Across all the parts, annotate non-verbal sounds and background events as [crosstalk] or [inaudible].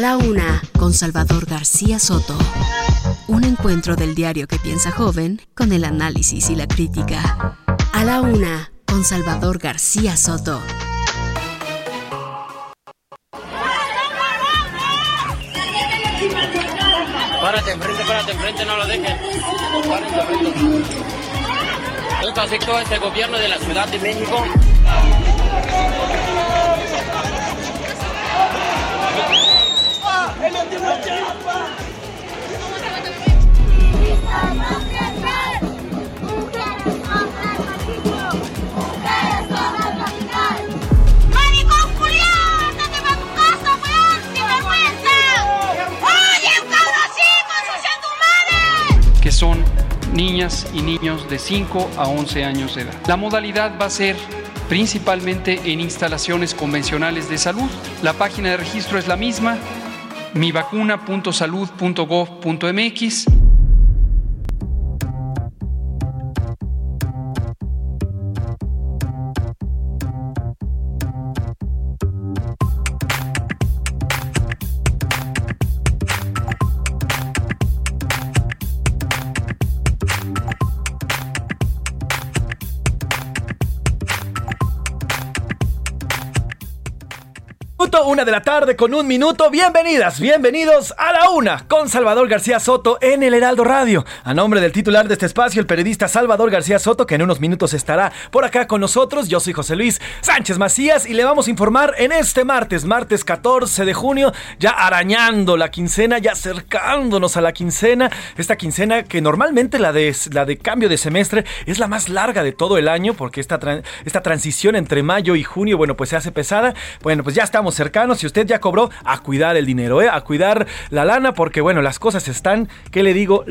a la una, con Salvador García Soto. Un encuentro del diario que piensa joven con el análisis y la crítica. A la una, con Salvador García Soto. Párate enfrente, párate enfrente, no lo dejes. Párate. Esto aceptó este gobierno de la Ciudad de México. Que son niñas y niños de 5 a 11 años de edad. La modalidad va a ser principalmente en instalaciones convencionales de salud. La página de registro es la misma, mivacuna.salud.gov.mx. Una de la tarde con un minuto. Bienvenidas, bienvenidos a la una con Salvador García Soto en el Heraldo Radio. A nombre del titular de este espacio, el periodista Salvador García Soto, que en unos minutos estará por acá con nosotros. Yo soy José Luis Sánchez Macías y le vamos a informar en este martes, martes 14 de junio, ya arañando la quincena, ya acercándonos a la quincena. Esta quincena que normalmente la de, la de cambio de semestre es la más larga de todo el año porque esta, esta transición entre mayo y junio, bueno, pues se hace pesada. Bueno, pues ya estamos cercanos. Si usted ya cobró, a cuidar el dinero, ¿eh? A cuidar la lana, porque bueno, las cosas están, ¿qué le digo?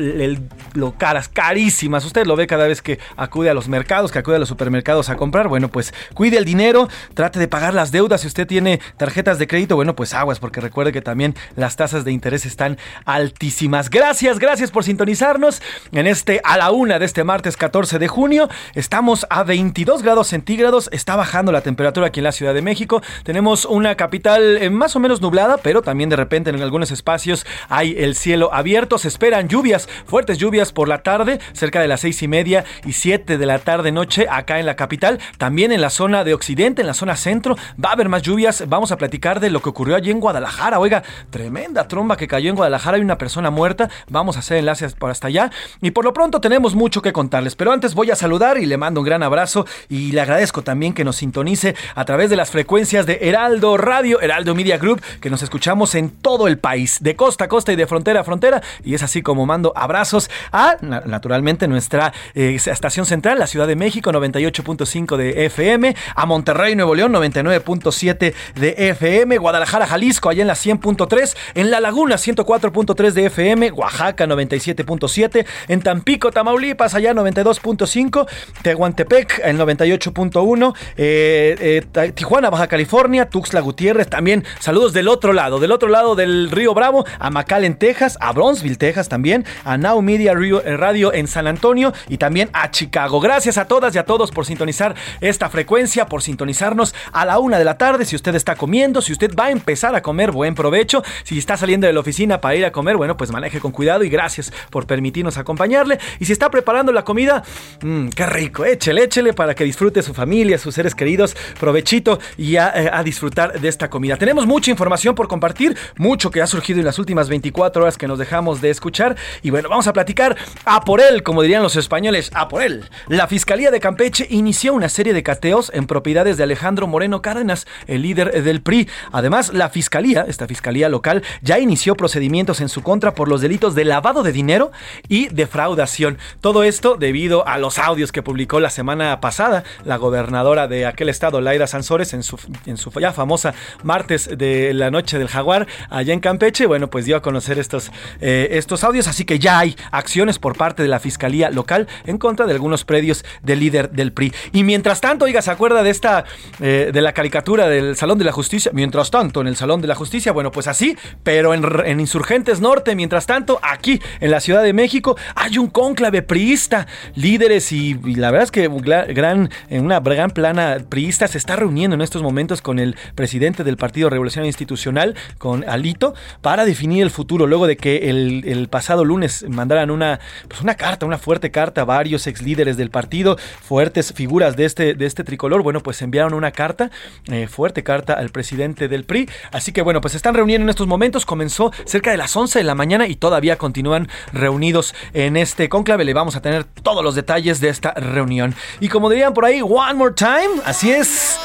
Lo caras, carísimas. Usted lo ve cada vez que acude a los mercados, que acude a los supermercados a comprar. Bueno, pues cuide el dinero, trate de pagar las deudas. Si usted tiene tarjetas de crédito, bueno, pues aguas, porque recuerde que también las tasas de interés están altísimas. Gracias, gracias por sintonizarnos en este a la una de este martes 14 de junio. Estamos a 22 grados centígrados, está bajando la temperatura aquí en la Ciudad de México. Tenemos una capital eh, más o menos nublada, pero también de repente en algunos espacios hay el cielo abierto. Se esperan lluvias, fuertes lluvias por la tarde, cerca de las seis y media y siete de la tarde noche acá en la capital. También en la zona de occidente, en la zona centro, va a haber más lluvias. Vamos a platicar de lo que ocurrió allí en Guadalajara. Oiga, tremenda tromba que cayó en Guadalajara. Hay una persona muerta. Vamos a hacer enlaces por hasta allá. Y por lo pronto tenemos mucho que contarles. Pero antes voy a saludar y le mando un gran abrazo. Y le agradezco también que nos sintonice a través de las frecuencias de Heraldo Radio, Heraldo Media Group, que nos escuchamos en todo el país, de costa a costa y de frontera a frontera. Y es así como mando abrazos a, na- naturalmente, nuestra eh, estación central, la Ciudad de México, 98.5 de FM, a Monterrey, Nuevo León, 99.7 de FM, Guadalajara, Jalisco, allá en la 100.3, en La Laguna, 104.3 de FM, Oaxaca, 97.7, en Tampico, Tamaulipas, allá 92.5, Tehuantepec, el 98.1, eh, eh, Tijuana, Baja California, Tuxtla Gutiérrez, también saludos del otro lado, del otro lado del Río Bravo, a McAllen, Texas, a Bronzeville, Texas también, a Now Media eh, Radio en San Antonio y también a Chicago. Gracias a todas y a todos por sintonizar esta frecuencia, por sintonizarnos a la una de la tarde. Si usted está comiendo, si usted va a empezar a comer, buen provecho. Si está saliendo de la oficina para ir a comer, bueno, pues maneje con cuidado y gracias por permitirnos acompañarle. Y si está preparando la comida, mmm, qué rico, échele, échele para que disfrute su familia, sus seres queridos. Provechito y a, eh, a disfrutar de esta comida. Tenemos mucha información por compartir, mucho que ha surgido en las últimas 24 horas que nos dejamos de escuchar. Y bueno, vamos a platicar a por él, como dirían los españoles, a por él. La Fiscalía de Campeche inició una serie de cateos en propiedades de Alejandro Moreno Cárdenas, el líder del PRI. Además, la Fiscalía, esta Fiscalía local, ya inició procedimientos en su contra por los delitos de lavado de dinero y defraudación. Todo esto debido a los audios que publicó la semana pasada la gobernadora de aquel estado, Laira Sansores, en su, en su ya famosa martes de la noche del jaguar allá en Campeche. Bueno, pues dio a conocer estos, eh, estos audios, así que ya hay acciones por parte de la Fiscalía local en contra de algunos predios del líder del PRI. Y mientras tanto, oiga, ¿se acuerda de esta, eh, de la caricatura del Salón de la Justicia? Mientras tanto, en el Salón de la Justicia, bueno, pues así, pero en, en Insurgentes Norte, mientras tanto, aquí en la Ciudad de México, hay un cónclave priista, líderes y, la verdad es que gran, una gran plana priista se está reuniendo en estos momentos con el presidente del Partido Revolucionario Institucional, con Alito, para definir el futuro, luego de que el, pasado lunes mandaran una, pues una carta, una fuerte carta a varios ex líderes del partido, fuertes figuras de este, de este tricolor, bueno, pues enviaron una carta, eh, fuerte carta al presidente del PRI, así que bueno, pues están reuniendo en estos momentos, comenzó cerca de las 11 de la mañana y todavía continúan reunidos en este conclave, le vamos a tener todos los detalles de esta reunión. Y como dirían por ahí, one more time, así es.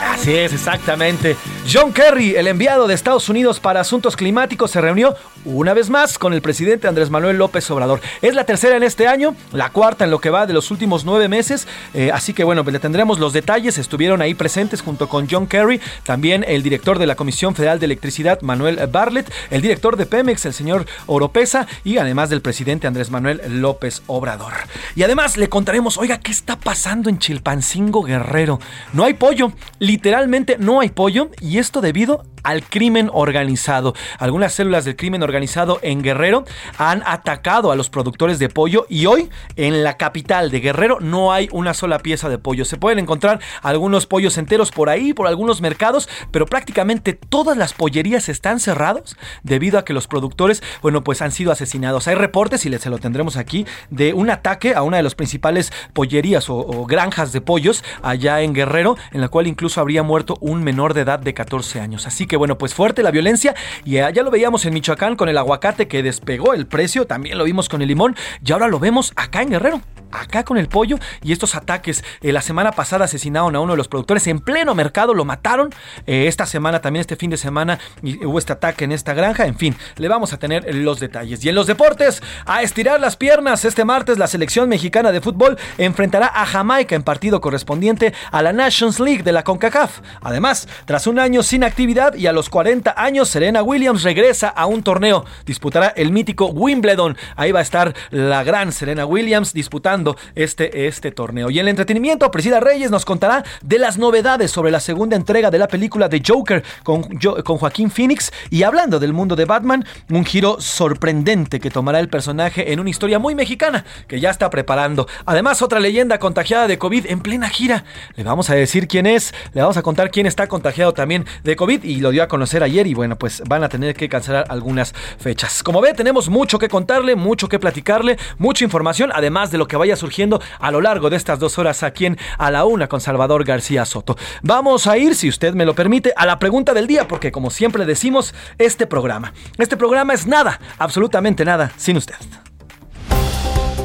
Así es, exactamente. John Kerry, el enviado de Estados Unidos para asuntos climáticos, se reunió una vez más con el presidente Andrés Manuel López Obrador. Es la tercera en este año, la cuarta en lo que va de los últimos nueve meses. Eh, así que bueno, pues le tendremos los detalles. Estuvieron ahí presentes junto con John Kerry, también el director de la Comisión Federal de Electricidad, Manuel Bartlett, el director de Pemex, el señor Oropesa, y además del presidente Andrés Manuel López Obrador. Y además le contaremos, oiga, ¿qué está pasando en Chilpancingo Guerrero? No hay pollo, literalmente no hay pollo, y esto debido al crimen organizado. Algunas células del crimen organizado en Guerrero han atacado a los productores de pollo y hoy en la capital de Guerrero no hay una sola pieza de pollo. Se pueden encontrar algunos pollos enteros por ahí, por algunos mercados, pero prácticamente todas las pollerías están cerradas debido a que los productores, bueno, pues han sido asesinados. Hay reportes, y se lo tendremos aquí, de un ataque a una de las principales pollerías o, o granjas de pollos allá en Guerrero, en la cual incluso habría muerto un menor de edad de 14 años. Así que bueno, pues fuerte la violencia y ya lo veíamos en Michoacán con el aguacate que despegó el precio, también lo vimos con el limón y ahora lo vemos acá en Guerrero acá con el pollo y estos ataques. Eh, la semana pasada asesinaron a uno de los productores en pleno mercado, lo mataron. Eh, esta semana, también este fin de semana, hubo este ataque en esta granja. En fin, le vamos a tener los detalles. Y en los deportes, a estirar las piernas. Este martes, la selección mexicana de fútbol enfrentará a Jamaica en partido correspondiente a la Nations League de la CONCACAF. Además, tras un año sin actividad y a los 40 años, Serena Williams regresa a un torneo. Disputará el mítico Wimbledon. Ahí va a estar la gran Serena Williams disputando este, este torneo. Y en el entretenimiento, Presida Reyes nos contará de las novedades sobre la segunda entrega de la película de Joker con, con Joaquín Phoenix. Y hablando del mundo de Batman, un giro sorprendente que tomará el personaje en una historia muy mexicana que ya está preparando. Además, otra leyenda contagiada de COVID en plena gira. Le vamos a decir quién es, le vamos a contar quién está contagiado también de COVID dio a conocer ayer y bueno, pues van a tener que cancelar algunas fechas. Como ve, tenemos mucho que contarle, mucho que platicarle, mucha información, además de lo que vaya surgiendo a lo largo de estas dos horas aquí en A la Una con Salvador García Soto. Vamos a ir, si usted me lo permite, a la pregunta del día, porque como siempre decimos, este programa, este programa es nada, absolutamente nada, sin usted.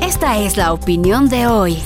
Esta es la opinión de hoy.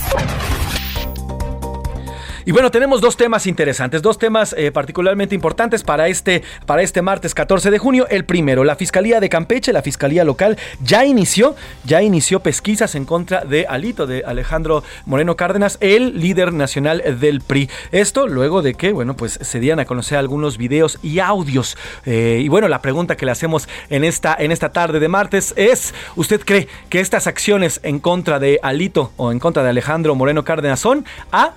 Y bueno, tenemos dos temas interesantes, dos temas eh, particularmente importantes para este, para este martes 14 de junio. El primero, la Fiscalía de Campeche, la Fiscalía Local, ya inició, ya inició pesquisas en contra de Alito, de Alejandro Moreno Cárdenas, el líder nacional del PRI. Esto luego de que, bueno, pues se dieran a conocer algunos videos y audios. Eh, y bueno, la pregunta que le hacemos en esta, en esta tarde de martes es, ¿usted cree que estas acciones en contra de Alito o en contra de Alejandro Moreno Cárdenas son A?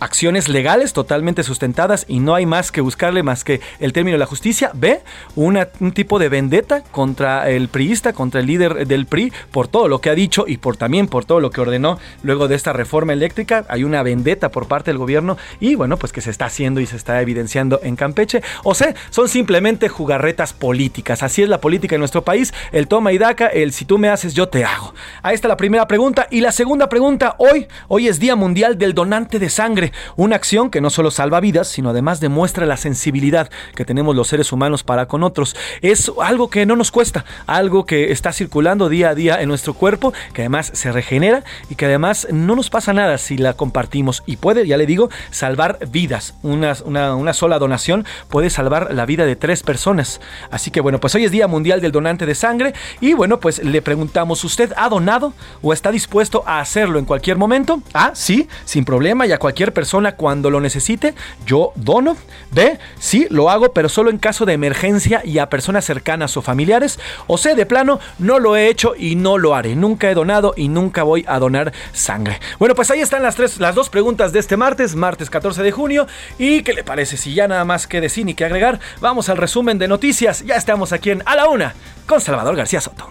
Acciones legales totalmente sustentadas y no hay más que buscarle más que el término de la justicia. B, un tipo de vendetta contra el priista, contra el líder del PRI, por todo lo que ha dicho y por también por todo lo que ordenó luego de esta reforma eléctrica. Hay una vendetta por parte del gobierno y bueno, pues que se está haciendo y se está evidenciando en Campeche. O sea, son simplemente jugarretas políticas. Así es la política en nuestro país. El toma y daca, el si tú me haces, yo te hago. Ahí está la primera pregunta. Y la segunda pregunta, hoy, hoy es Día Mundial del Donante de Sangre. Una acción que no solo salva vidas, sino además demuestra la sensibilidad que tenemos los seres humanos para con otros. Es algo que no nos cuesta, algo que está circulando día a día en nuestro cuerpo, que además se regenera y que además no nos pasa nada si la compartimos y puede, ya le digo, salvar vidas. Una, una, sola donación puede salvar la vida de tres personas. Así que bueno, pues hoy es Día Mundial del Donante de Sangre y bueno, pues le preguntamos, ¿usted ha donado o está dispuesto a hacerlo en cualquier momento? A, sí, sin problema y a cualquier persona cuando lo necesite, yo dono. B, sí, lo hago, pero solo en caso de emergencia y a personas cercanas o familiares. O C, de plano, no lo he hecho y no lo haré. Nunca he donado y nunca voy a donar sangre. Bueno, pues ahí están las tres, las dos preguntas de este martes, martes 14 de junio. ¿Y qué le parece? Si ya nada más que decir ni que agregar, vamos al resumen de noticias. Ya estamos aquí en A la Una con Salvador García Soto.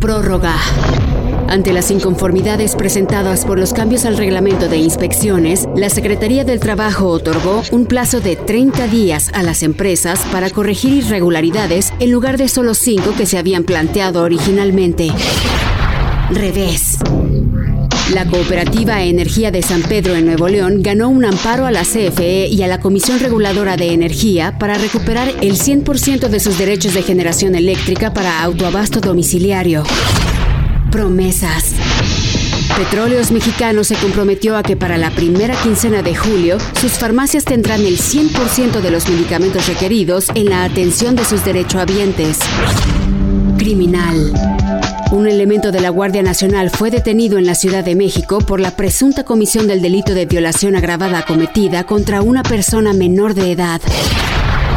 Prórroga. Ante las inconformidades presentadas por los cambios al reglamento de inspecciones, la Secretaría del Trabajo otorgó un plazo de 30 días a las empresas para corregir irregularidades en lugar de solo 5 que se habían planteado originalmente. Revés. La cooperativa Energía de San Pedro en Nuevo León ganó un amparo a la CFE y a la Comisión Reguladora de Energía para recuperar el 100% de sus derechos de generación eléctrica para autoabasto domiciliario. Promesas. Petróleos Mexicanos se comprometió a que para la primera quincena de julio sus farmacias tendrán el 100% de los medicamentos requeridos en la atención de sus derechohabientes. Criminal. Un elemento de la Guardia Nacional fue detenido en la Ciudad de México por la presunta comisión del delito de violación agravada cometida contra una persona menor de edad.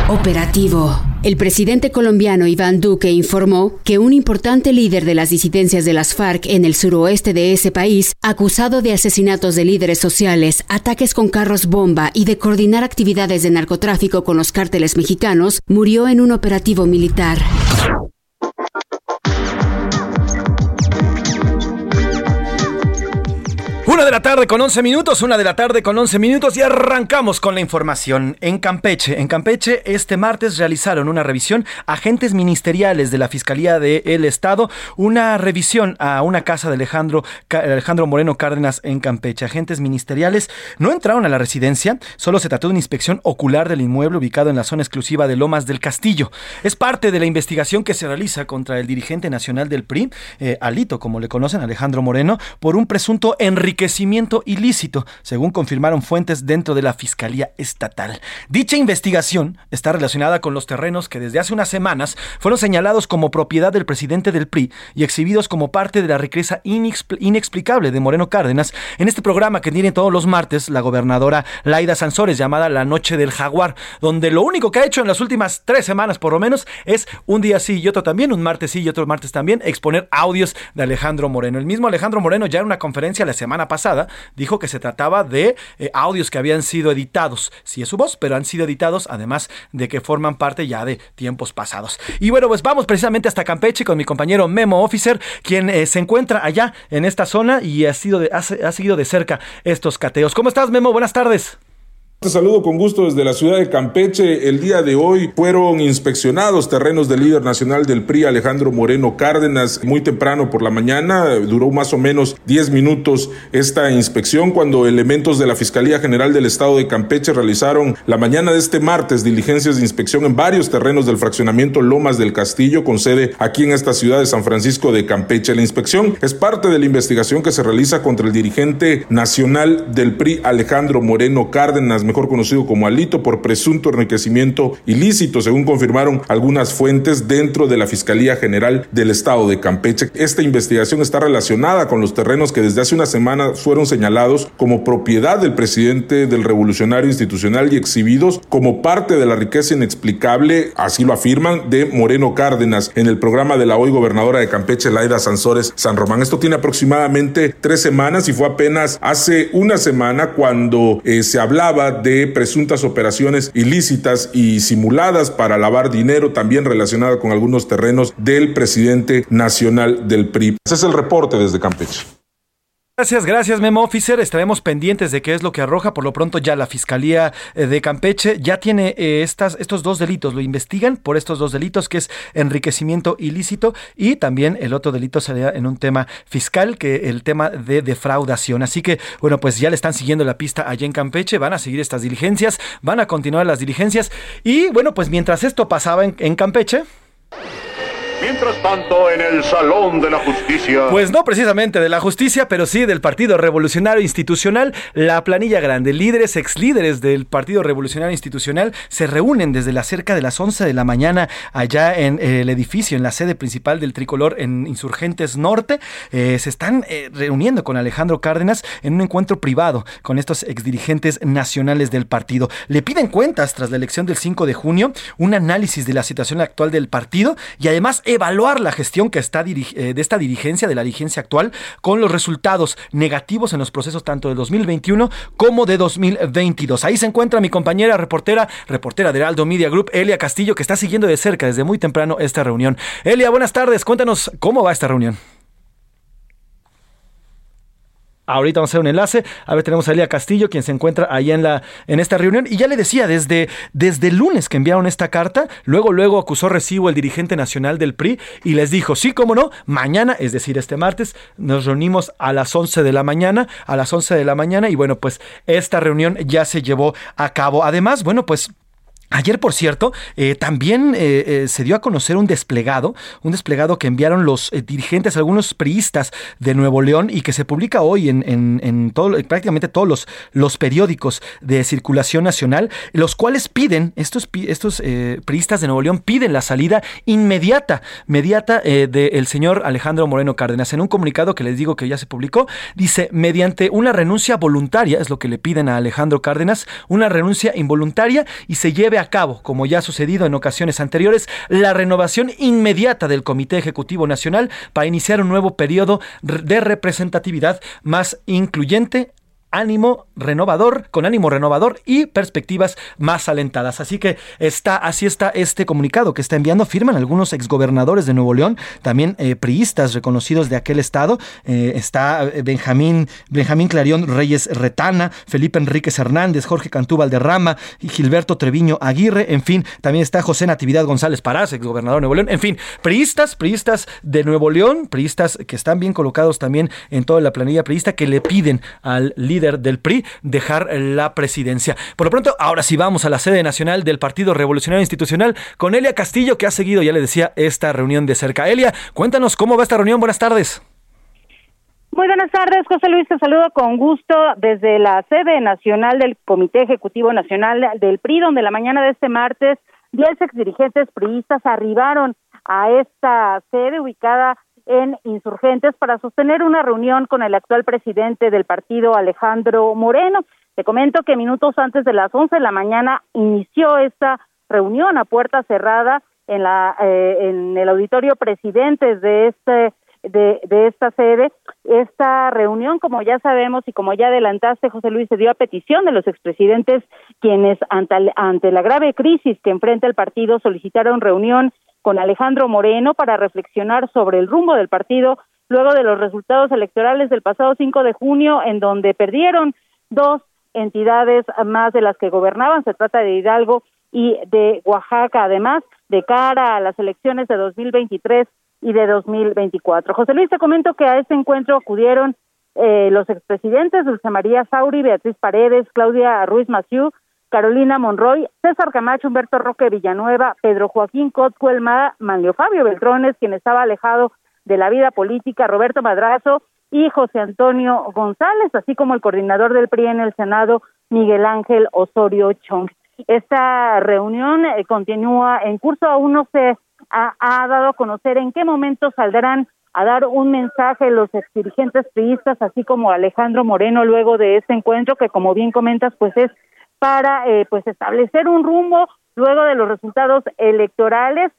Operativo. El presidente colombiano Iván Duque informó que un importante líder de las disidencias de las FARC en el suroeste de ese país, acusado de asesinatos de líderes sociales, ataques con carros bomba y de coordinar actividades de narcotráfico con los cárteles mexicanos, murió en un operativo militar. Una de la tarde con 11 minutos, una de la tarde con 11 minutos y arrancamos con la información. En Campeche, en Campeche este martes realizaron una revisión agentes ministeriales de la Fiscalía del Estado, una revisión a una casa de Alejandro, Alejandro Moreno Cárdenas en Campeche. Agentes ministeriales no entraron a la residencia, solo se trató de una inspección ocular del inmueble ubicado en la zona exclusiva de Lomas del Castillo. Es parte de la investigación que se realiza contra el dirigente nacional del PRI, eh, Alito, como le conocen, Alejandro Moreno, por un presunto enriquecimiento enriquecimiento ilícito, según confirmaron fuentes dentro de la Fiscalía Estatal. Dicha investigación está relacionada con los terrenos que desde hace unas semanas fueron señalados como propiedad del presidente del PRI y exhibidos como parte de la riqueza inexplicable de Moreno Cárdenas en este programa que tiene todos los martes la gobernadora Laida Sansores llamada La Noche del Jaguar, donde lo único que ha hecho en las últimas tres semanas por lo menos es un día sí y otro también, un martes sí y otro martes también, exponer audios de Alejandro Moreno. El mismo Alejandro Moreno ya en una conferencia la semana pasada dijo que se trataba de eh, audios que habían sido editados. Sí es su voz, pero han sido editados además de que forman parte ya de tiempos pasados. Y bueno, pues vamos precisamente hasta Campeche con mi compañero Memo Officer, quien eh, se encuentra allá en esta zona y ha, sido ha seguido de cerca estos cateos. ¿Cómo estás, Memo? Buenas tardes. Te saludo con gusto desde la ciudad de Campeche. El día de hoy fueron inspeccionados terrenos del líder nacional del PRI, Alejandro Moreno Cárdenas, muy temprano por la mañana. Duró más o menos 10 minutos esta inspección cuando elementos de la Fiscalía General del Estado de Campeche realizaron la mañana de este martes diligencias de inspección en varios terrenos del fraccionamiento Lomas del Castillo, con sede aquí en esta ciudad de San Francisco de Campeche. La inspección es parte de la investigación que se realiza contra el dirigente nacional del PRI, Alejandro Moreno Cárdenas mejor conocido como Alito, por presunto enriquecimiento ilícito, según confirmaron algunas fuentes dentro de la Fiscalía General del Estado de Campeche. Esta investigación está relacionada con los terrenos que desde hace una semana fueron señalados como propiedad del presidente del Revolucionario Institucional y exhibidos como parte de la riqueza inexplicable, así lo afirman, de Moreno Cárdenas en el programa de la hoy gobernadora de Campeche, Laida Sansores San Román. Esto tiene aproximadamente tres semanas y fue apenas hace una semana cuando eh, se hablaba de presuntas operaciones ilícitas y simuladas para lavar dinero, también relacionada con algunos terrenos del presidente nacional del PRI. Ese es el reporte desde Campeche. Gracias, gracias Memo Officer. Estaremos pendientes de qué es lo que arroja. Por lo pronto ya la Fiscalía eh, de Campeche ya tiene eh, estas, estos dos delitos. Lo investigan por estos dos delitos que es enriquecimiento ilícito y también el otro delito sería en un tema fiscal que el tema de defraudación. Así que bueno, pues ya le están siguiendo la pista allá en Campeche. Van a seguir estas diligencias, van a continuar las diligencias y bueno, pues mientras esto pasaba en, en Campeche... Mientras tanto, en el Salón de la Justicia. Pues no precisamente de la justicia, pero sí del Partido Revolucionario Institucional. La planilla grande, líderes, ex líderes del Partido Revolucionario Institucional se reúnen desde la cerca de las 11 de la mañana allá en eh, el edificio, en la sede principal del Tricolor en Insurgentes Norte. Eh, se están eh, reuniendo con Alejandro Cárdenas en un encuentro privado con estos exdirigentes nacionales del partido. Le piden cuentas tras la elección del 5 de junio, un análisis de la situación actual del partido y además evaluar la gestión que está eh, de esta dirigencia, de la dirigencia actual, con los resultados negativos en los procesos tanto de 2021 como de 2022. Ahí se encuentra mi compañera reportera, reportera de Heraldo Media Group, Elia Castillo, que está siguiendo de cerca desde muy temprano esta reunión. Elia, buenas tardes, cuéntanos cómo va esta reunión. Ahorita vamos a hacer un enlace. A ver, tenemos a Elia Castillo, quien se encuentra ahí en, la, en esta reunión. Y ya le decía, desde, desde el lunes que enviaron esta carta, luego, luego acusó recibo el dirigente nacional del PRI y les dijo, sí, cómo no, mañana, es decir, este martes, nos reunimos a las 11 de la mañana, a las 11 de la mañana. Y bueno, pues esta reunión ya se llevó a cabo. Además, bueno, pues Ayer, por cierto, eh, también eh, eh, se dio a conocer un desplegado, un desplegado que enviaron los dirigentes, algunos priistas de Nuevo León y que se publica hoy en, en, todo, prácticamente todos los, los, periódicos de circulación nacional, los cuales piden, estos, estos priistas de Nuevo León piden la salida inmediata, inmediata del señor Alejandro Moreno Cárdenas. En un comunicado que les digo que ya se publicó, dice, mediante una renuncia voluntaria, es lo que le piden a Alejandro Cárdenas, una renuncia involuntaria y se lleve a cabo, como ya ha sucedido en ocasiones anteriores, la renovación inmediata del Comité Ejecutivo Nacional para iniciar un nuevo periodo de representatividad más incluyente, ánimo renovador, con ánimo renovador y perspectivas más alentadas. Así que está, así está este comunicado que está enviando, firman algunos exgobernadores de Nuevo León, también eh, priistas reconocidos de aquel estado. Eh, está eh, Benjamín, Benjamín Clarión Reyes Retana, Felipe Enríquez Hernández, Jorge Cantú Valderrama Gilberto Treviño Aguirre, en fin, también está José Natividad González Parás, exgobernador de Nuevo León, en fin, priistas, priistas de Nuevo León, priistas que están bien colocados también en toda la planilla priista que le piden al líder del PRI dejar la presidencia. Por lo pronto, ahora sí vamos a la sede nacional del Partido Revolucionario Institucional con Elia Castillo, que ha seguido, ya le decía, esta reunión de cerca. Elia, cuéntanos cómo va esta reunión. Buenas tardes. Muy buenas tardes, José Luis. Te saludo con gusto desde la sede nacional del Comité Ejecutivo Nacional del PRI, donde la mañana de este martes, diez dirigentes priistas arribaron a esta sede ubicada en Insurgentes para sostener una reunión con el actual presidente del partido, Alejandro Moreno. Te comento que minutos antes de las 11 de la mañana inició esta reunión a puerta cerrada en la eh, en el auditorio presidentes de este de, de esta sede. Esta reunión, como ya sabemos y como ya adelantaste, José Luis, se dio a petición de los expresidentes quienes ante, ante la grave crisis que enfrenta el partido solicitaron reunión con Alejandro Moreno para reflexionar sobre el rumbo del partido luego de los resultados electorales del pasado 5 de junio, en donde perdieron dos entidades más de las que gobernaban. Se trata de Hidalgo y de Oaxaca, además, de cara a las elecciones de 2023 y de 2024. José Luis, te comento que a este encuentro acudieron eh, los expresidentes Dulce María Sauri, Beatriz Paredes, Claudia Ruiz Maciú, Carolina Monroy, César Camacho, Humberto Roque Villanueva, Pedro Joaquín Cotcuelma, Manlio Fabio Beltrones, quien estaba alejado de la vida política, Roberto Madrazo y José Antonio González, así como el coordinador del PRI en el Senado, Miguel Ángel Osorio Chong. Esta reunión eh, continúa en curso, aún no se ha, ha, dado a conocer en qué momento saldrán a dar un mensaje los exdirigentes priistas, así como Alejandro Moreno, luego de este encuentro, que como bien comentas, pues es para eh, pues establecer un rumbo luego de los resultados electorales.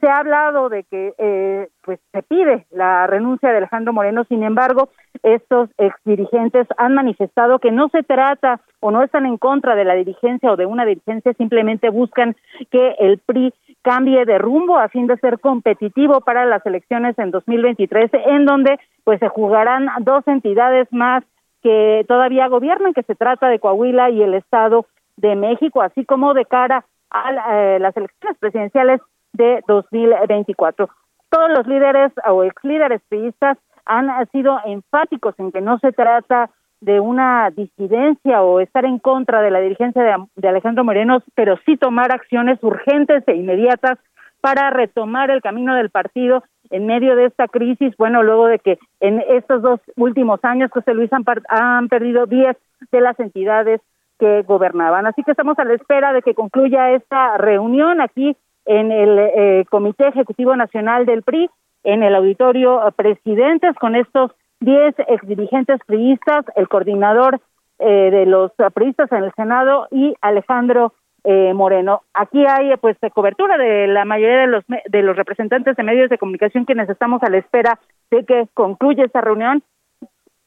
Se ha hablado de que eh, pues se pide la renuncia de Alejandro Moreno, sin embargo, estos exdirigentes han manifestado que no se trata o no están en contra de la dirigencia o de una dirigencia, simplemente buscan que el PRI cambie de rumbo a fin de ser competitivo para las elecciones en 2023, en donde pues se jugarán dos entidades más que todavía gobiernan, que se trata de Coahuila y el Estado de México, así como de cara a eh, las elecciones presidenciales de 2024. Todos los líderes o ex líderes priistas han sido enfáticos en que no se trata de una disidencia o estar en contra de la dirigencia de, de, Alejandro Moreno, pero sí tomar acciones urgentes e inmediatas para retomar el camino del partido en medio de esta crisis, bueno, luego de que en estos dos últimos años, José Luis, han, han perdido 10 de las entidades que gobernaban. Así que estamos a la espera de que concluya esta reunión aquí en el eh, Comité Ejecutivo Nacional del PRI, en el auditorio Presidentes, con estos 10 exdirigentes priistas, el coordinador eh, de los priistas en el Senado y Alejandro Moreno. Aquí hay pues cobertura de la mayoría de los de los representantes de medios de comunicación quienes estamos a la espera de que concluya esta reunión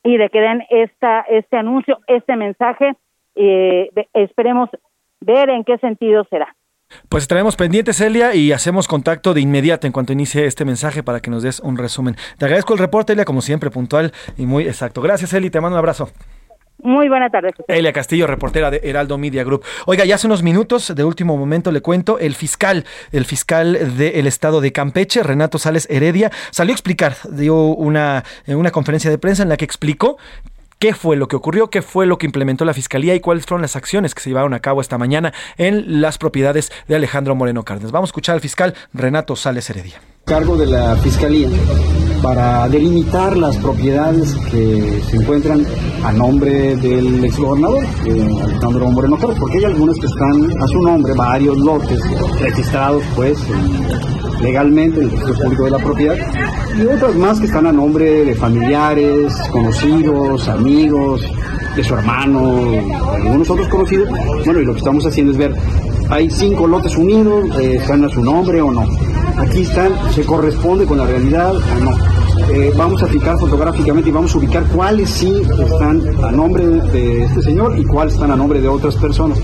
y de que den esta este anuncio, este mensaje. esperemos ver en qué sentido será. Pues estaremos pendientes, Elia, y hacemos contacto de inmediato en cuanto inicie este mensaje para que nos des un resumen. Te agradezco el reporte, Elia, como siempre, puntual y muy exacto. Gracias, Elia, te mando un abrazo. Muy buenas tardes. Elia Castillo, reportera de Heraldo Media Group. Oiga, ya hace unos minutos, de último momento le cuento, el fiscal, el fiscal del estado de Campeche, Renato Sales Heredia, salió a explicar, dio una, una conferencia de prensa en la que explicó qué fue lo que ocurrió, qué fue lo que implementó la Fiscalía y cuáles fueron las acciones que se llevaron a cabo esta mañana en las propiedades de Alejandro Moreno Cárdenas. Vamos a escuchar al fiscal Renato Sales Heredia. Cargo de la Fiscalía para delimitar las propiedades que se encuentran a nombre del exgobernador, eh, Alejandro Moreno Cárdenas, porque hay algunas que están a su nombre, varios lotes registrados pues legalmente en el registro público de la propiedad, y otras más que están a nombre de familiares, conocidos, amigos, de su hermano, algunos otros conocidos. Bueno, y lo que estamos haciendo es ver, hay cinco lotes unidos, eh, están a su nombre o no. Aquí están, se corresponde con la realidad o no. Eh, vamos a fijar fotográficamente y vamos a ubicar cuáles sí están a nombre de este señor y cuáles están a nombre de otras personas.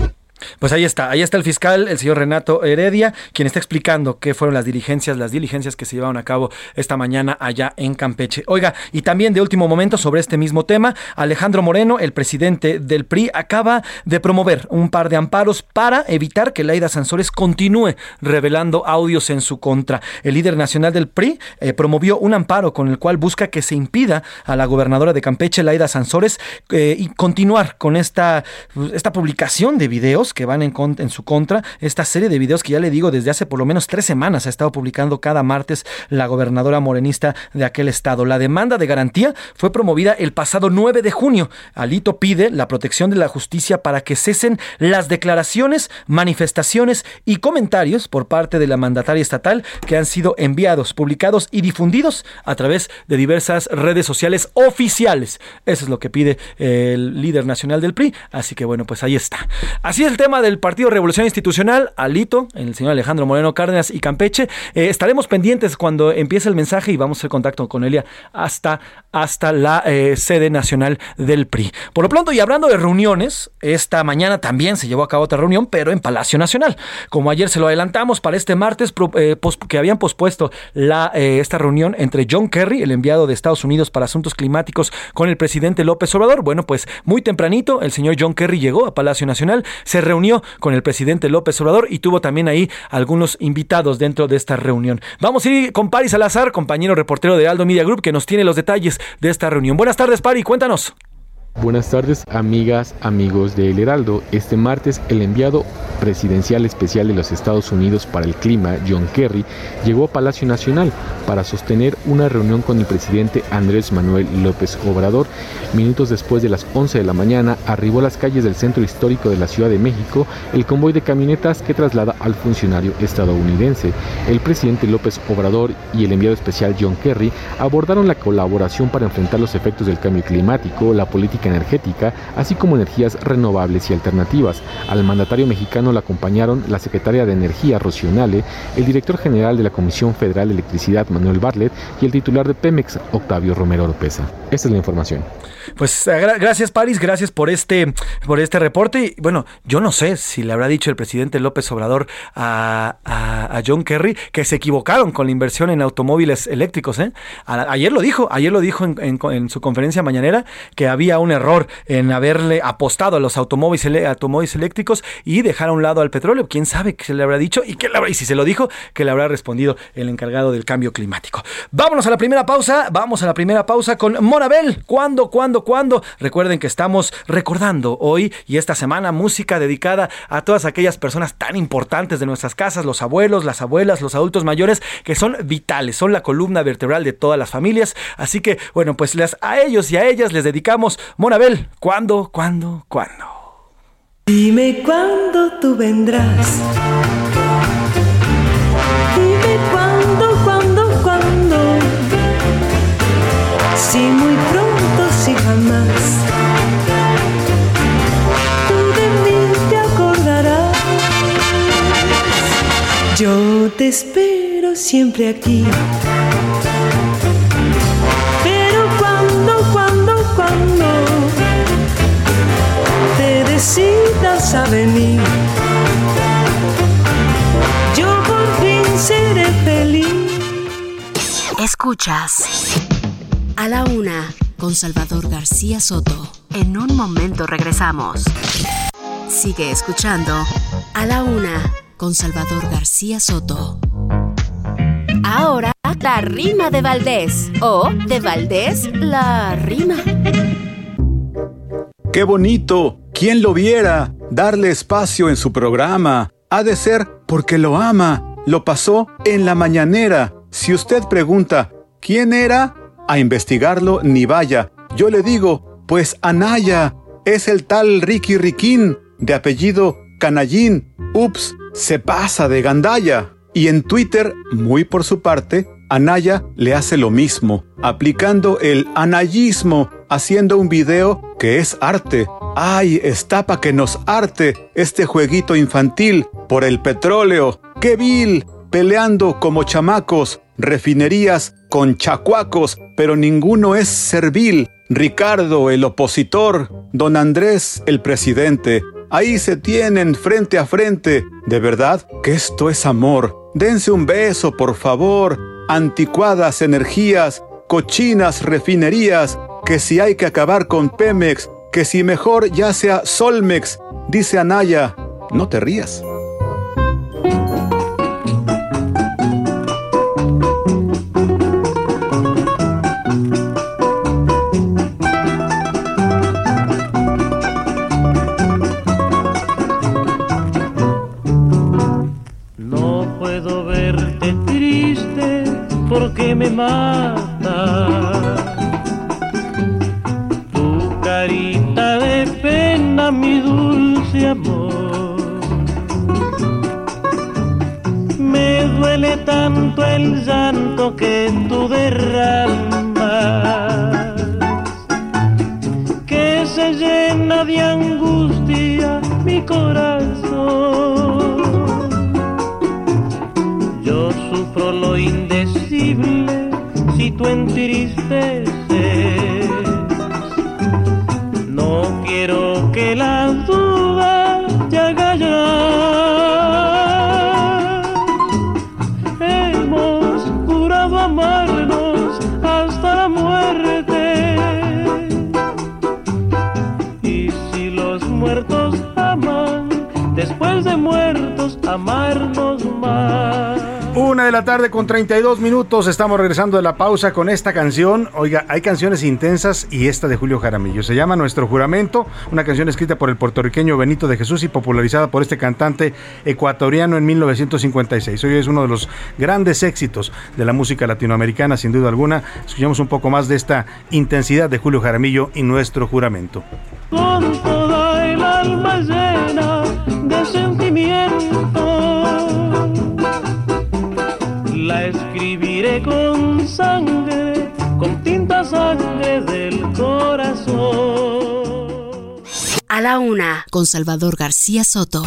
Pues ahí está, ahí está el fiscal, el señor Renato Heredia, quien está explicando qué fueron las diligencias, las diligencias que se llevaron a cabo esta mañana allá en Campeche. Oiga, y también de último momento sobre este mismo tema, Alejandro Moreno, el presidente del PRI, acaba de promover un par de amparos para evitar que Laida Sansores continúe revelando audios en su contra. El líder nacional del PRI eh, promovió un amparo con el cual busca que se impida a la gobernadora de Campeche, Laida Sansores, eh, y continuar con esta, esta publicación de videos que van en, en su contra. Esta serie de videos que ya le digo desde hace por lo menos tres semanas ha estado publicando cada martes la gobernadora morenista de aquel estado. La demanda de garantía fue promovida el pasado 9 de junio. Alito pide la protección de la justicia para que cesen las declaraciones, manifestaciones y comentarios por parte de la mandataria estatal que han sido enviados, publicados y difundidos a través de diversas redes sociales oficiales. Eso es lo que pide el líder nacional del PRI. Así que bueno, pues ahí está. Así es tema del Partido Revolución Institucional, Alito, el señor Alejandro Moreno Cárdenas y Campeche. Eh, estaremos pendientes cuando empiece el mensaje y vamos a hacer contacto con Elia hasta, hasta la eh, sede nacional del PRI. Por lo pronto, y hablando de reuniones, esta mañana también se llevó a cabo otra reunión, pero en Palacio Nacional. Como ayer se lo adelantamos para este martes, eh, que habían pospuesto la, esta reunión entre John Kerry, el enviado de Estados Unidos para Asuntos Climáticos, con el presidente López Obrador. Bueno, pues muy tempranito el señor John Kerry llegó a Palacio Nacional, se reunió con el presidente López Obrador y tuvo también ahí algunos invitados dentro de esta reunión. Vamos a ir con Pari Salazar, compañero reportero de Aldo Media Group, que nos tiene los detalles de esta reunión. Buenas tardes, Pari, cuéntanos. Buenas tardes, amigas, amigos de El Heraldo. Este martes, el enviado presidencial especial de los Estados Unidos para el clima, John Kerry, llegó a Palacio Nacional para sostener una reunión con el presidente Andrés Manuel López Obrador. Minutos después de las 11 de la mañana, arribó a las calles del centro histórico de la Ciudad de México el convoy de camionetas que traslada al funcionario estadounidense. El presidente López Obrador y el enviado especial John Kerry abordaron la colaboración para enfrentar los efectos del cambio climático, la política energética, así como energías renovables y alternativas. Al mandatario mexicano la acompañaron la secretaria de Energía, Rocionale, el director general de la Comisión Federal de Electricidad, Manuel Bartlett, y el titular de Pemex, Octavio Romero Oropesa. Esta es la información. Pues gra- gracias París, gracias por este, por este reporte. Bueno, yo no sé si le habrá dicho el presidente López Obrador a, John Kerry que se equivocaron con la inversión en automóviles eléctricos. ¿eh? Ayer lo dijo, ayer lo dijo en, su conferencia mañanera que había un error en haberle apostado a los automóviles eléctricos y dejar a un lado al petróleo. ¿Quién sabe qué se le habrá dicho y, qué le habrá- y si se lo dijo, que le habrá respondido el encargado del cambio climático? Vámonos a la primera pausa, vamos a la primera pausa con Monabel. ¿Cuándo, cuándo, cuándo? Recuerden que estamos recordando hoy y esta semana música dedicada a todas aquellas personas tan importantes de nuestras casas, los abuelos, las abuelas, los adultos mayores, que son vitales, son la columna vertebral de todas las familias. Así que, bueno, pues a ellos y a ellas les dedicamos Monabel. ¿Cuándo, cuándo, cuándo? Dime cuándo tú vendrás. Dime cuándo, cuándo, cuándo. Si muy jamás. Tú de mí te acordarás. Yo te espero siempre aquí. Pero cuando, cuando, cuando te decidas a venir. Yo por fin seré feliz. Escuchas a la una con Salvador García Soto. En un momento regresamos. Sigue escuchando a la una con Salvador García Soto. Ahora, la rima de Valdés. O de Valdés, la rima. ¡Qué bonito! ¿Quién lo viera? Darle espacio en su programa. Ha de ser porque lo ama. Lo pasó en la mañanera. Si usted pregunta, ¿quién era? A investigarlo ni vaya. Yo le digo, pues Anaya. Es el tal Ricky Riquín, de apellido Canallín. Ups, se pasa de gandalla. Y en Twitter, muy por su parte, Anaya le hace lo mismo, aplicando el anayismo, haciendo un video que es arte. ¡Ay, está pa' que nos arte este jueguito infantil por el petróleo! ¡Qué vil! Peleando como chamacos, refinerías con chacuacos, pero ninguno es servil. Ricardo, el opositor, don Andrés, el presidente. Ahí se tienen frente a frente. De verdad que esto es amor. Dense un beso, por favor. Anticuadas energías, cochinas refinerías, que si hay que acabar con Pemex, que si mejor ya sea Solmex, dice Anaya. No te rías. Porque me mata. Tu carita de pena, mi dulce amor. Me duele tanto el llanto que tú derramas, que se llena de angustia mi corazón. Yo sufro lo indecible si tú entristeces. No quiero que la duda Una de la tarde con 32 minutos. Estamos regresando de la pausa con esta canción. Oiga, hay canciones intensas y esta de Julio Jaramillo. Se llama Nuestro Juramento, una canción escrita por el puertorriqueño Benito de Jesús y popularizada por este cantante ecuatoriano en 1956. Hoy es uno de los grandes éxitos de la música latinoamericana, sin duda alguna. Escuchamos un poco más de esta intensidad de Julio Jaramillo y Nuestro Juramento. con toda el alma llena de sentimiento. La escribiré con sangre, con tinta sangre del corazón. A la una con Salvador García Soto.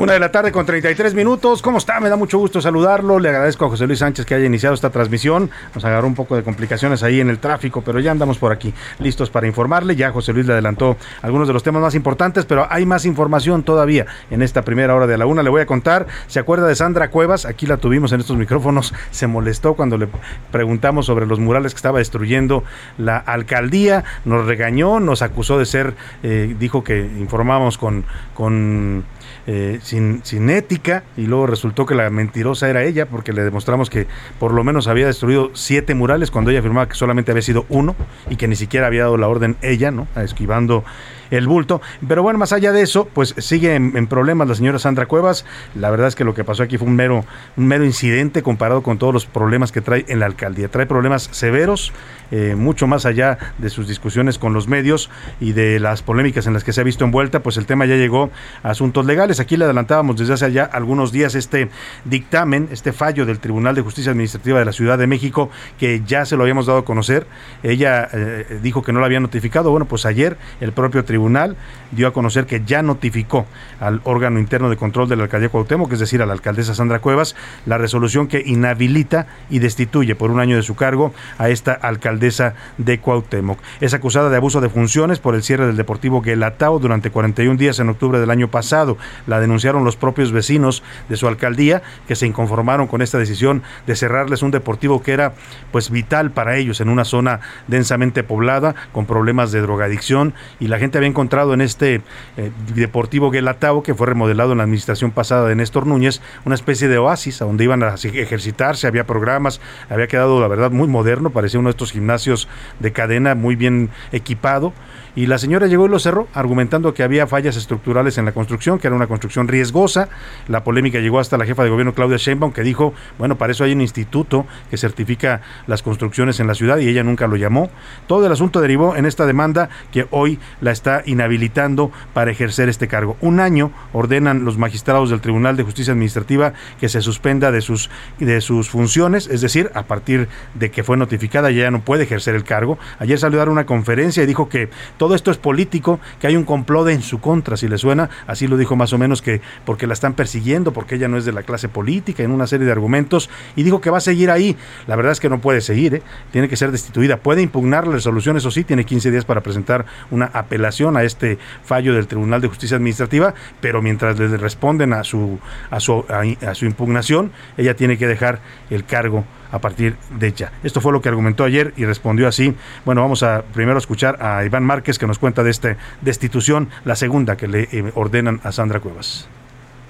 Una de la tarde con 33 minutos. ¿Cómo está? Me da mucho gusto saludarlo. Le agradezco a José Luis Sánchez que haya iniciado esta transmisión. Nos agarró un poco de complicaciones ahí en el tráfico, pero ya andamos por aquí listos para informarle. Ya José Luis le adelantó algunos de los temas más importantes, pero hay más información todavía en esta primera hora de la una. Le voy a contar. ¿Se acuerda de Sandra Cuevas? Aquí la tuvimos en estos micrófonos. [laughs] Se molestó cuando le preguntamos sobre los murales que estaba destruyendo la alcaldía. Nos regañó, nos acusó de ser, eh, dijo que informábamos con, con eh, sin, sin ética y luego resultó que la mentirosa era ella porque le demostramos que por lo menos había destruido siete murales cuando ella afirmaba que solamente había sido uno y que ni siquiera había dado la orden ella, ¿no? Esquivando el bulto. Pero bueno, más allá de eso, pues sigue en, problemas la señora Sandra Cuevas. La verdad es que lo que pasó aquí fue un mero, un mero incidente comparado con todos los problemas que trae en la alcaldía. Trae problemas severos, eh, mucho más allá de sus discusiones con los medios y de las polémicas en las que se ha visto envuelta, pues el tema ya llegó a asuntos legales. Aquí le adelantábamos desde hace ya algunos días este dictamen, este fallo del Tribunal de Justicia Administrativa de la Ciudad de México, que ya se lo habíamos dado a conocer. Ella eh, dijo que no lo había notificado. Bueno, pues ayer el propio tribunal tribunal dio a conocer que ya notificó al órgano interno de control de la alcaldía Cuauhtémoc, es decir, a la alcaldesa Sandra Cuevas, la resolución que inhabilita y destituye por un año de su cargo a esta alcaldesa de Cuauhtémoc. Es acusada de abuso de funciones por el cierre del Deportivo Guelatao durante 41 días en octubre del año pasado. La denunciaron los propios vecinos de su alcaldía que se inconformaron con esta decisión de cerrarles un deportivo que era pues vital para ellos en una zona densamente poblada con problemas de drogadicción y la gente había encontrado en este eh, Deportivo Guelatao, que fue remodelado en la administración pasada de Néstor Núñez, una especie de oasis a donde iban a ejercitarse, había programas, había quedado, la verdad, muy moderno, parecía uno de estos gimnasios de cadena muy bien equipado y la señora llegó y lo cerró, argumentando que había fallas estructurales en la construcción, que era una construcción riesgosa. La polémica llegó hasta la jefa de gobierno Claudia Sheinbaum, que dijo, bueno, para eso hay un instituto que certifica las construcciones en la ciudad y ella nunca lo llamó. Todo el asunto derivó en esta demanda que hoy la está inhabilitando para ejercer este cargo. Un año ordenan los magistrados del Tribunal de Justicia Administrativa que se suspenda de sus, de sus funciones, es decir, a partir de que fue notificada ya no puede ejercer el cargo. Ayer salió a dar una conferencia y dijo que todo esto es político, que hay un complot en su contra, si le suena, así lo dijo más o menos que porque la están persiguiendo, porque ella no es de la clase política, en una serie de argumentos, y dijo que va a seguir ahí. La verdad es que no puede seguir, ¿eh? tiene que ser destituida. Puede impugnar la resolución, eso sí, tiene 15 días para presentar una apelación a este fallo del Tribunal de Justicia Administrativa, pero mientras le responden a su, a su, a su impugnación, ella tiene que dejar el cargo a partir de ya. Esto fue lo que argumentó ayer y respondió así. Bueno, vamos a primero escuchar a Iván Márquez que nos cuenta de esta destitución, la segunda que le eh, ordenan a Sandra Cuevas.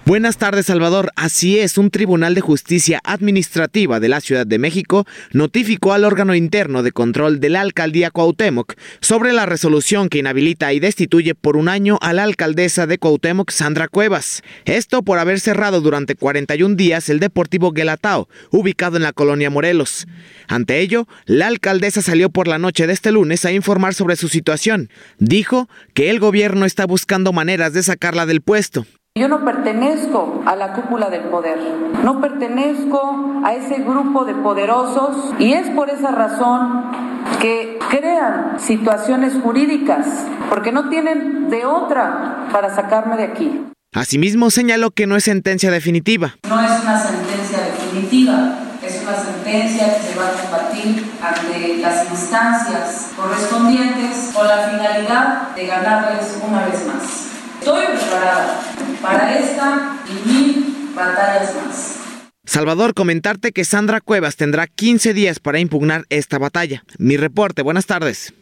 Buenas tardes, Salvador. Así es, un Tribunal de Justicia Administrativa de la Ciudad de México notificó al órgano interno de control de la alcaldía Cuauhtémoc sobre la resolución que inhabilita y destituye por un año a la alcaldesa de Cuauhtémoc, Sandra Cuevas. Esto por haber cerrado durante 41 días el Deportivo Guelatao, ubicado en la colonia Morelos. Ante ello, la alcaldesa salió por la noche de este lunes a informar sobre su situación. Dijo que el gobierno está buscando maneras de sacarla del puesto yo no pertenezco a la cúpula del poder, no pertenezco a ese grupo de poderosos y es por esa razón que crean situaciones jurídicas, porque no tienen de otra para sacarme de aquí. Asimismo señaló que no es sentencia definitiva. No es una sentencia definitiva, es una sentencia que se va a combatir ante las instancias correspondientes con la finalidad de ganarles una vez más. Estoy preparada para esta y mil batallas más. Salvador, comentarte que Sandra Cuevas tendrá 15 días para impugnar esta batalla. Mi reporte, buenas tardes.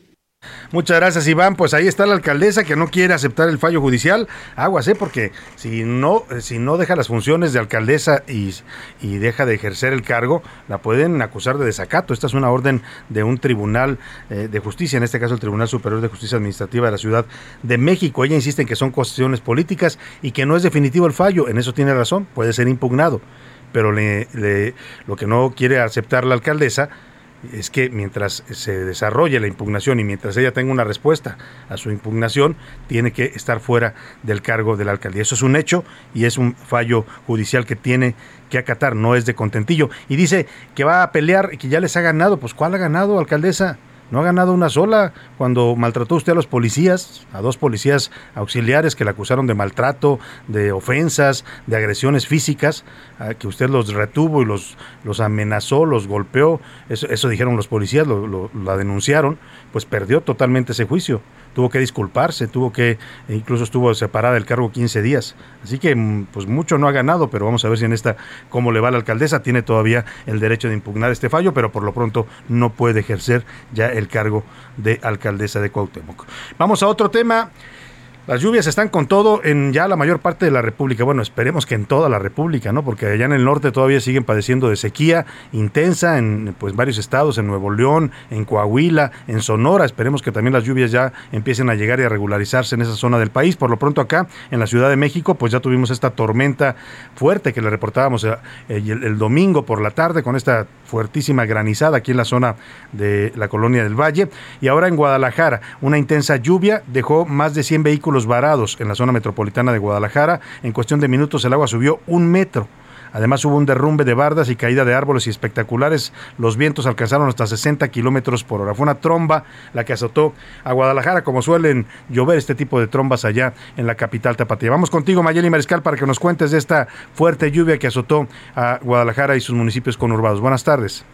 Muchas gracias, Iván. Pues ahí está la alcaldesa que no quiere aceptar el fallo judicial. Aguas, ¿eh? Porque si no, si no deja las funciones de alcaldesa y, y, deja de ejercer el cargo, la pueden acusar de desacato. Esta es una orden de un tribunal eh, de justicia, en este caso el Tribunal Superior de Justicia Administrativa de la Ciudad de México. Ella insiste en que son cuestiones políticas y que no es definitivo el fallo. En eso tiene razón, puede ser impugnado. Pero le, lo que no quiere aceptar la alcaldesa es que mientras se desarrolle la impugnación y mientras ella tenga una respuesta a su impugnación, tiene que estar fuera del cargo de la alcaldía. Eso es un hecho y es un fallo judicial que tiene que acatar, no es de contentillo. Y dice que va a pelear y que ya les ha ganado. Pues ¿cuál ha ganado, alcaldesa? No ha ganado una sola cuando maltrató usted a los policías, a dos policías auxiliares que le acusaron de maltrato, de ofensas, de agresiones físicas, que usted los retuvo y los, los amenazó, los golpeó. Eso, eso dijeron los policías, lo, la denunciaron, pues perdió totalmente ese juicio tuvo que disculparse, tuvo que, e incluso estuvo separada del cargo 15 días. Así que, mm, pues mucho no ha ganado, pero vamos a ver si en esta, cómo le va la alcaldesa, tiene todavía el derecho de impugnar este fallo, pero por lo pronto no puede ejercer ya el cargo de alcaldesa de Cuauhtémoc. Vamos a otro tema. Las lluvias están con todo en ya la mayor parte de la República. Bueno, esperemos que en toda la República, ¿no? Porque allá en el norte todavía siguen padeciendo de sequía intensa en pues varios estados, en Nuevo León, en Coahuila, en Sonora. Esperemos que también las lluvias ya empiecen a llegar y a regularizarse en esa zona del país. Por lo pronto acá en la Ciudad de México, pues ya tuvimos esta tormenta fuerte que le reportábamos eh, el, el domingo por la tarde con esta fuertísima granizada aquí en la zona de la colonia del Valle. Y ahora en Guadalajara, una intensa lluvia dejó más de 100 vehículos varados en la zona metropolitana de Guadalajara. En cuestión de minutos el agua subió un metro. Además hubo un derrumbe de bardas y caída de árboles y espectaculares. Los vientos alcanzaron hasta 60 kilómetros por hora. Fue una tromba la que azotó a Guadalajara, como suelen llover este tipo de trombas allá en la capital tapatía. Vamos contigo, Mayeli Mariscal, para que nos cuentes de esta fuerte lluvia que azotó a Guadalajara y sus municipios conurbados. Buenas tardes.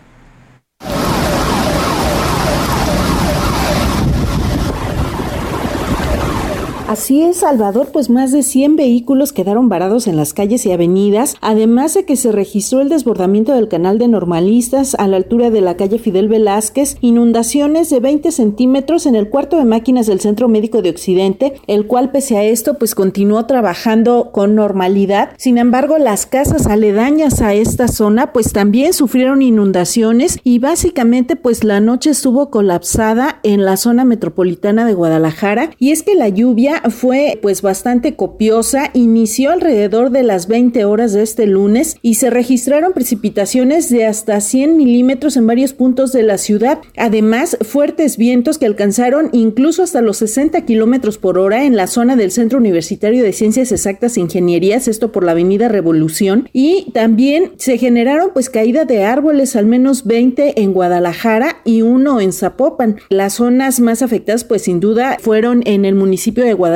Así es, Salvador, pues más de 100 vehículos quedaron varados en las calles y avenidas, además de que se registró el desbordamiento del canal de normalistas a la altura de la calle Fidel Velázquez, inundaciones de 20 centímetros en el cuarto de máquinas del Centro Médico de Occidente, el cual pese a esto pues continuó trabajando con normalidad. Sin embargo, las casas aledañas a esta zona pues también sufrieron inundaciones y básicamente pues la noche estuvo colapsada en la zona metropolitana de Guadalajara y es que la lluvia fue pues bastante copiosa, inició alrededor de las 20 horas de este lunes y se registraron precipitaciones de hasta 100 milímetros en varios puntos de la ciudad. Además, fuertes vientos que alcanzaron incluso hasta los 60 kilómetros por hora en la zona del Centro Universitario de Ciencias Exactas e Ingenierías, esto por la Avenida Revolución, y también se generaron pues caída de árboles, al menos 20 en Guadalajara y uno en Zapopan. Las zonas más afectadas pues sin duda fueron en el municipio de Guadalajara,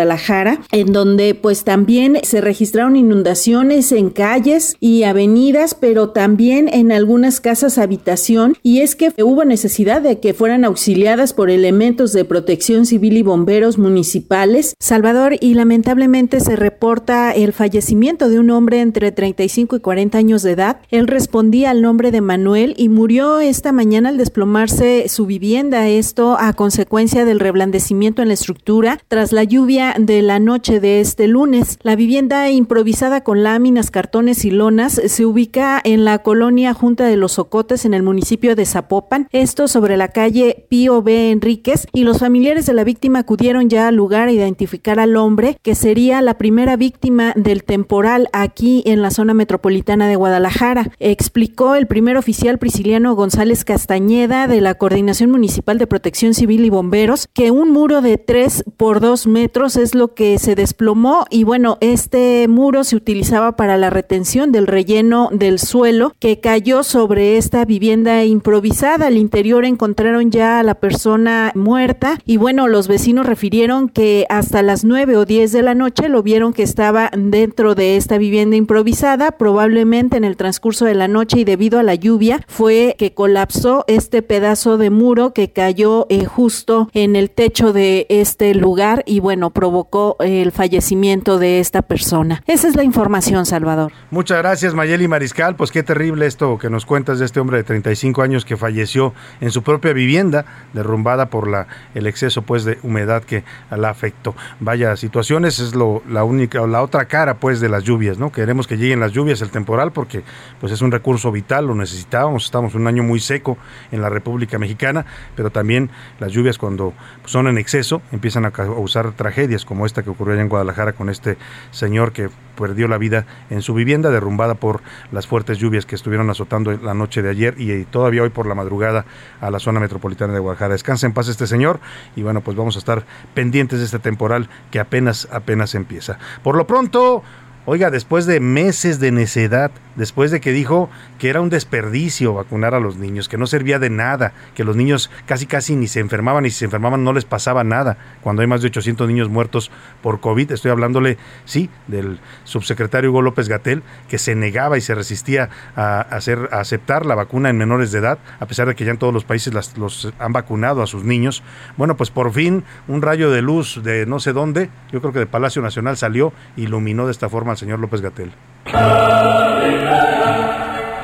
en donde pues también se registraron inundaciones en calles y avenidas, pero también en algunas casas habitación, y es que hubo necesidad de que fueran auxiliadas por elementos de protección civil y bomberos municipales. Salvador, y lamentablemente se reporta el fallecimiento de un hombre entre 35 y 40 años de edad. Él respondía al nombre de Manuel y murió esta mañana al desplomarse su vivienda, esto a consecuencia del reblandecimiento en la estructura tras la lluvia de la noche de este lunes. La vivienda improvisada con láminas, cartones y lonas se ubica en la colonia Junta de los Socotes en el municipio de Zapopan, esto sobre la calle Pío B. Enríquez, y los familiares de la víctima acudieron ya al lugar a identificar al hombre que sería la primera víctima del temporal aquí en la zona metropolitana de Guadalajara. Explicó el primer oficial Prisciliano González Castañeda de la Coordinación Municipal de Protección Civil y Bomberos que un muro de 3 por 2 metros es lo que se desplomó y bueno, este muro se utilizaba para la retención del relleno del suelo que cayó sobre esta vivienda improvisada. Al interior encontraron ya a la persona muerta y bueno, los vecinos refirieron que hasta las 9 o 10 de la noche lo vieron que estaba dentro de esta vivienda improvisada, probablemente en el transcurso de la noche y debido a la lluvia fue que colapsó este pedazo de muro que cayó eh, justo en el techo de este lugar y bueno, provocó el fallecimiento de esta persona. Esa es la información, Salvador. Muchas gracias, Mayeli Mariscal. Pues qué terrible esto que nos cuentas de este hombre de 35 años que falleció en su propia vivienda, derrumbada por la, el exceso pues de humedad que la afectó. Vaya situaciones, es lo, la única, la otra cara pues de las lluvias, ¿no? Queremos que lleguen las lluvias, el temporal, porque pues es un recurso vital, lo necesitábamos, estamos un año muy seco en la República Mexicana, pero también las lluvias cuando son en exceso empiezan a causar tragedias como esta que ocurrió allá en Guadalajara con este señor que perdió la vida en su vivienda derrumbada por las fuertes lluvias que estuvieron azotando la noche de ayer y todavía hoy por la madrugada a la zona metropolitana de Guadalajara. Descansa en paz este señor y bueno, pues vamos a estar pendientes de este temporal que apenas apenas empieza. Por lo pronto, Oiga, después de meses de necedad, después de que dijo que era un desperdicio vacunar a los niños, que no servía de nada, que los niños casi casi ni se enfermaban y si se enfermaban no les pasaba nada, cuando hay más de 800 niños muertos por COVID. Estoy hablándole, sí, del subsecretario Hugo López Gatel, que se negaba y se resistía a, hacer, aceptar la vacuna en menores de edad, a pesar de que ya en todos los países las, los han vacunado a sus niños. Bueno, pues por fin un rayo de luz de no sé dónde, yo creo que de Palacio Nacional salió, iluminó de esta forma al señor López Gatel. Hallelujah,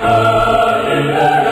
hallelujah.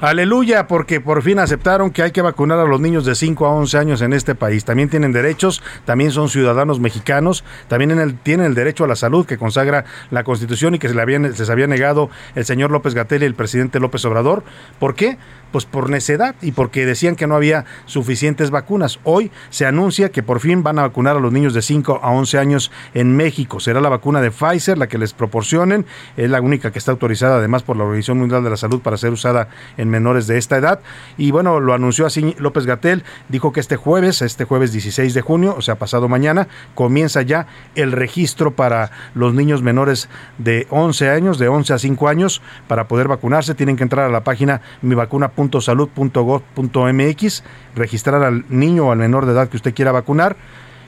Aleluya, porque por fin aceptaron que hay que vacunar a los niños de 5 a 11 años en este país. También tienen derechos, también son ciudadanos mexicanos, también tienen el derecho a la salud que consagra la Constitución y que se, les había negado el señor López Gatel y el presidente López Obrador. ¿Por qué? Pues por necedad y porque decían que no había suficientes vacunas. Hoy se anuncia que por fin van a vacunar a los niños de 5 a 11 años en México. Será la vacuna de Pfizer la que les proporcionen. Es la única que está autorizada además por la Organización Mundial de la Salud para ser usada en menores de esta edad. Y bueno, lo anunció así López Gatel. Dijo que este jueves, este jueves 16 de junio, o sea, pasado mañana, comienza ya el registro para los niños menores de 11 años, de 11 a 5 años, para poder vacunarse. Tienen que entrar a la página mivacuna .salud.gov.mx, registrar al niño o al menor de edad que usted quiera vacunar.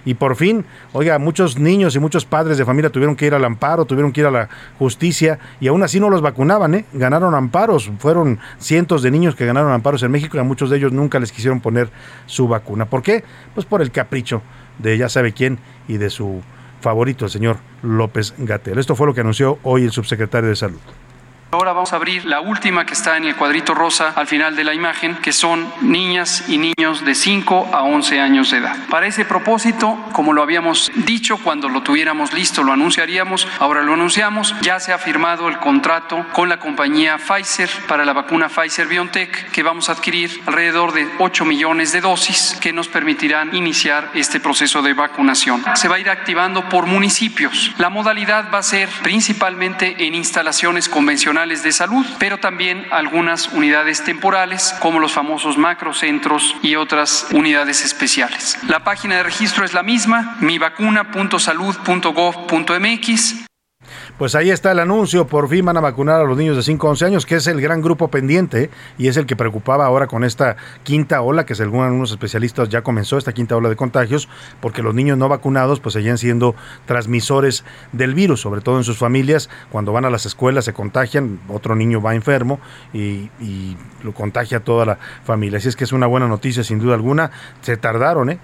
Y por fin, oiga, muchos niños y muchos padres de familia tuvieron que ir al amparo, tuvieron que ir a la justicia y aún así no los vacunaban, ¿eh? Ganaron amparos, fueron cientos de niños que ganaron amparos en México y a muchos de ellos nunca les quisieron poner su vacuna. ¿Por qué? Pues por el capricho de ya sabe quién y de su favorito, el señor López Gatel. Esto fue lo que anunció hoy el subsecretario de Salud. Ahora vamos a abrir la última que está en el cuadrito rosa al final de la imagen, que son niñas y niños de 5 a 11 años de edad. Para ese propósito, como lo habíamos dicho, cuando lo tuviéramos listo lo anunciaríamos, ahora lo anunciamos, ya se ha firmado el contrato con la compañía Pfizer para la vacuna Pfizer BioNTech, que vamos a adquirir alrededor de 8 millones de dosis que nos permitirán iniciar este proceso de vacunación. Se va a ir activando por municipios. La modalidad va a ser principalmente en instalaciones convencionales de salud, pero también algunas unidades temporales como los famosos macrocentros y otras unidades especiales. La página de registro es la misma, mivacuna.salud.gov.mx pues ahí está el anuncio, por fin van a vacunar a los niños de 5 a 11 años, que es el gran grupo pendiente y es el que preocupaba ahora con esta quinta ola, que según algunos especialistas ya comenzó esta quinta ola de contagios, porque los niños no vacunados pues seguían siendo transmisores del virus, sobre todo en sus familias, cuando van a las escuelas se contagian, otro niño va enfermo y, lo contagia toda la familia. Así es que es una buena noticia sin duda alguna, se tardaron, ¿eh?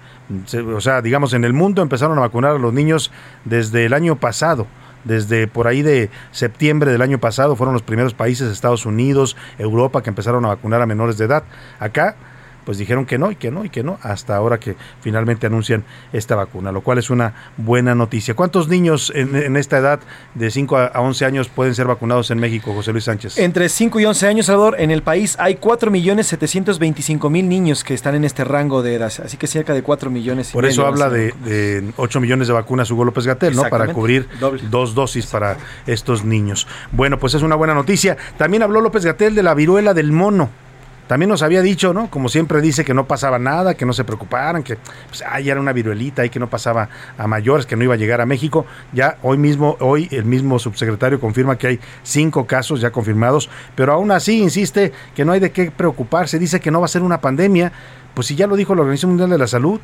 o sea, digamos, en el mundo empezaron a vacunar a los niños desde el año pasado desde por ahí de septiembre del año pasado fueron los primeros países, Estados Unidos, Europa, que empezaron a vacunar a menores de edad. Acá pues dijeron que no y que no y que no, hasta ahora que finalmente anuncian esta vacuna, lo cual es una buena noticia. ¿Cuántos niños en, esta edad de 5 a 11 años pueden ser vacunados en México, José Luis Sánchez? Entre 5 y 11 años, Salvador, en el país hay 4.725.000 niños que están en este rango de edad, así que cerca de 4 millones. Por eso habla de, de, 8 millones de vacunas Hugo López Gatel, ¿no? Para cubrir dos dosis para estos niños. Bueno, pues es una buena noticia. También habló López Gatel de la viruela del mono. También nos había dicho, ¿no? Como siempre dice que no pasaba nada, que no se preocuparan, que pues, ay, era una viruelita y que no pasaba a mayores, que no iba a llegar a México. Ya hoy mismo, hoy el mismo subsecretario confirma que hay cinco casos ya confirmados, pero aún así insiste que no hay de qué preocuparse, dice que no va a ser una pandemia. Pues si ya lo dijo la Organización Mundial de la Salud,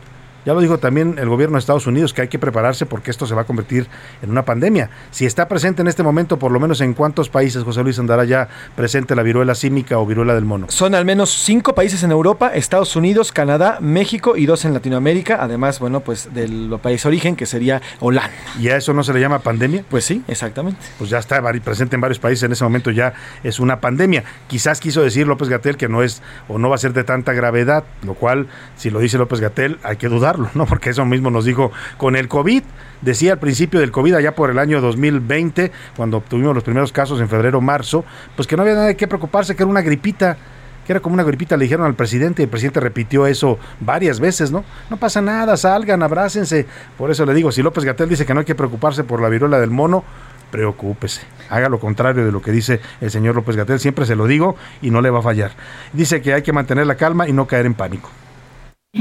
ya lo dijo también el gobierno de Estados Unidos que hay que prepararse porque esto se va a convertir en una pandemia. Si está presente en este momento, por lo menos en cuántos países, José Luis, andará ya presente la viruela símica o viruela del mono. Son al menos cinco países en Europa, Estados Unidos, Canadá, México y dos en Latinoamérica. Además, bueno, pues del país origen que sería Holanda. ¿Y a eso no se le llama pandemia? Pues sí, exactamente. Pues ya está presente en varios países, en ese momento ya es una pandemia. Quizás quiso decir López Gatel que no es o no va a ser de tanta gravedad, lo cual, si lo dice López Gatel, hay que dudar ¿no? Porque eso mismo nos dijo con el COVID. Decía al principio del COVID, allá por el año 2020, cuando tuvimos los primeros casos en febrero, marzo, pues que no había nada de qué preocuparse, que era una gripita que era como una gripita, le dijeron al presidente y el presidente repitió eso varias veces, ¿no? No pasa nada, salgan, abrácense. Por eso le digo, si López Gatel dice que no hay que preocuparse por la viruela del mono, preocúpese. Haga lo contrario de lo que dice el señor López Gatel, siempre se lo digo y no le va a fallar. Dice que hay que mantener la calma y no caer en pánico.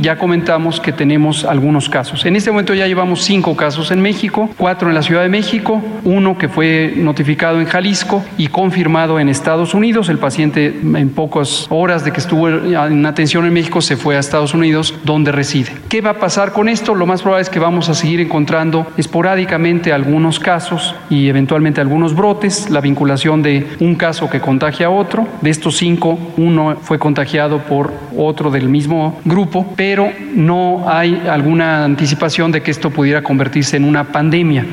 Ya comentamos que tenemos algunos casos. En este momento ya llevamos cinco casos en México, cuatro en la Ciudad de México, uno que fue notificado en Jalisco y confirmado en Estados Unidos. El paciente en pocas horas de que estuvo en atención en México se fue a Estados Unidos donde reside. ¿Qué va a pasar con esto? Lo más probable es que vamos a seguir encontrando esporádicamente algunos casos y eventualmente algunos brotes, la vinculación de un caso que contagia a otro. De estos cinco, uno fue contagiado por otro del mismo grupo pero no hay alguna anticipación de que esto pudiera convertirse en una pandemia.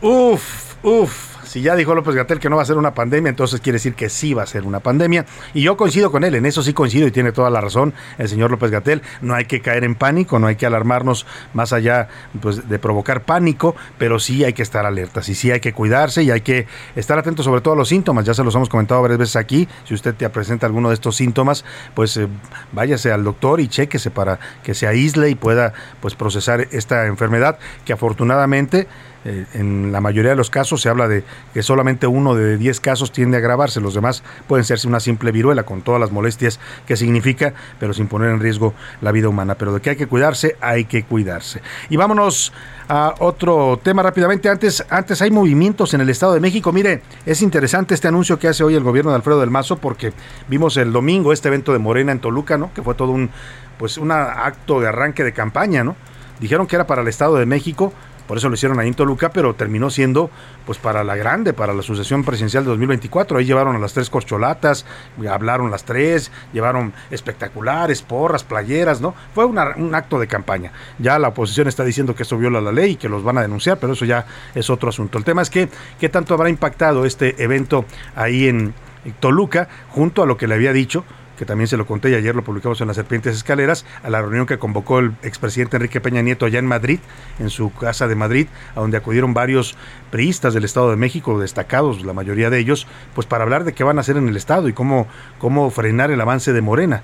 Uf, uf. Si ya dijo López Gatel que no va a ser una pandemia, entonces quiere decir que sí va a ser una pandemia. Y yo coincido con él, en eso sí coincido y tiene toda la razón el señor López Gatel. No hay que caer en pánico, no hay que alarmarnos más allá pues, de provocar pánico, pero sí hay que estar alertas y sí hay que cuidarse y hay que estar atentos sobre todo a los síntomas. Ya se los hemos comentado varias veces aquí. Si usted te presenta alguno de estos síntomas, pues eh, váyase al doctor y chéquese para que se aísle y pueda pues procesar esta enfermedad que afortunadamente eh, en la mayoría de los casos se habla de que solamente uno de 10 casos tiende a agravarse, los demás pueden serse una simple viruela con todas las molestias que significa, pero sin poner en riesgo la vida humana. Pero de que hay que cuidarse, hay que cuidarse. Y vámonos a otro tema rápidamente. Antes, antes hay movimientos en el Estado de México. Mire, es interesante este anuncio que hace hoy el gobierno de Alfredo del Mazo porque vimos el domingo este evento de Morena en Toluca, ¿no? Que fue todo un pues un acto de arranque de campaña, ¿no? Dijeron que era para el Estado de México, por eso lo hicieron ahí en Toluca, pero terminó siendo pues para la grande, para la sucesión presidencial de 2024. Ahí llevaron a las tres corcholatas, hablaron las tres, llevaron espectaculares, porras, playeras, ¿no? Fue un acto de campaña. Ya la oposición está diciendo que eso viola la ley y que los van a denunciar, pero eso ya es otro asunto. El tema es que qué tanto habrá impactado este evento ahí en Toluca, junto a lo que le había dicho que también se lo conté y ayer lo publicamos en las Serpientes Escaleras, a la reunión que convocó el expresidente Enrique Peña Nieto allá en Madrid, en su casa de Madrid, a donde acudieron varios priistas del Estado de México, destacados, la mayoría de ellos, pues para hablar de qué van a hacer en el Estado y cómo, cómo frenar el avance de Morena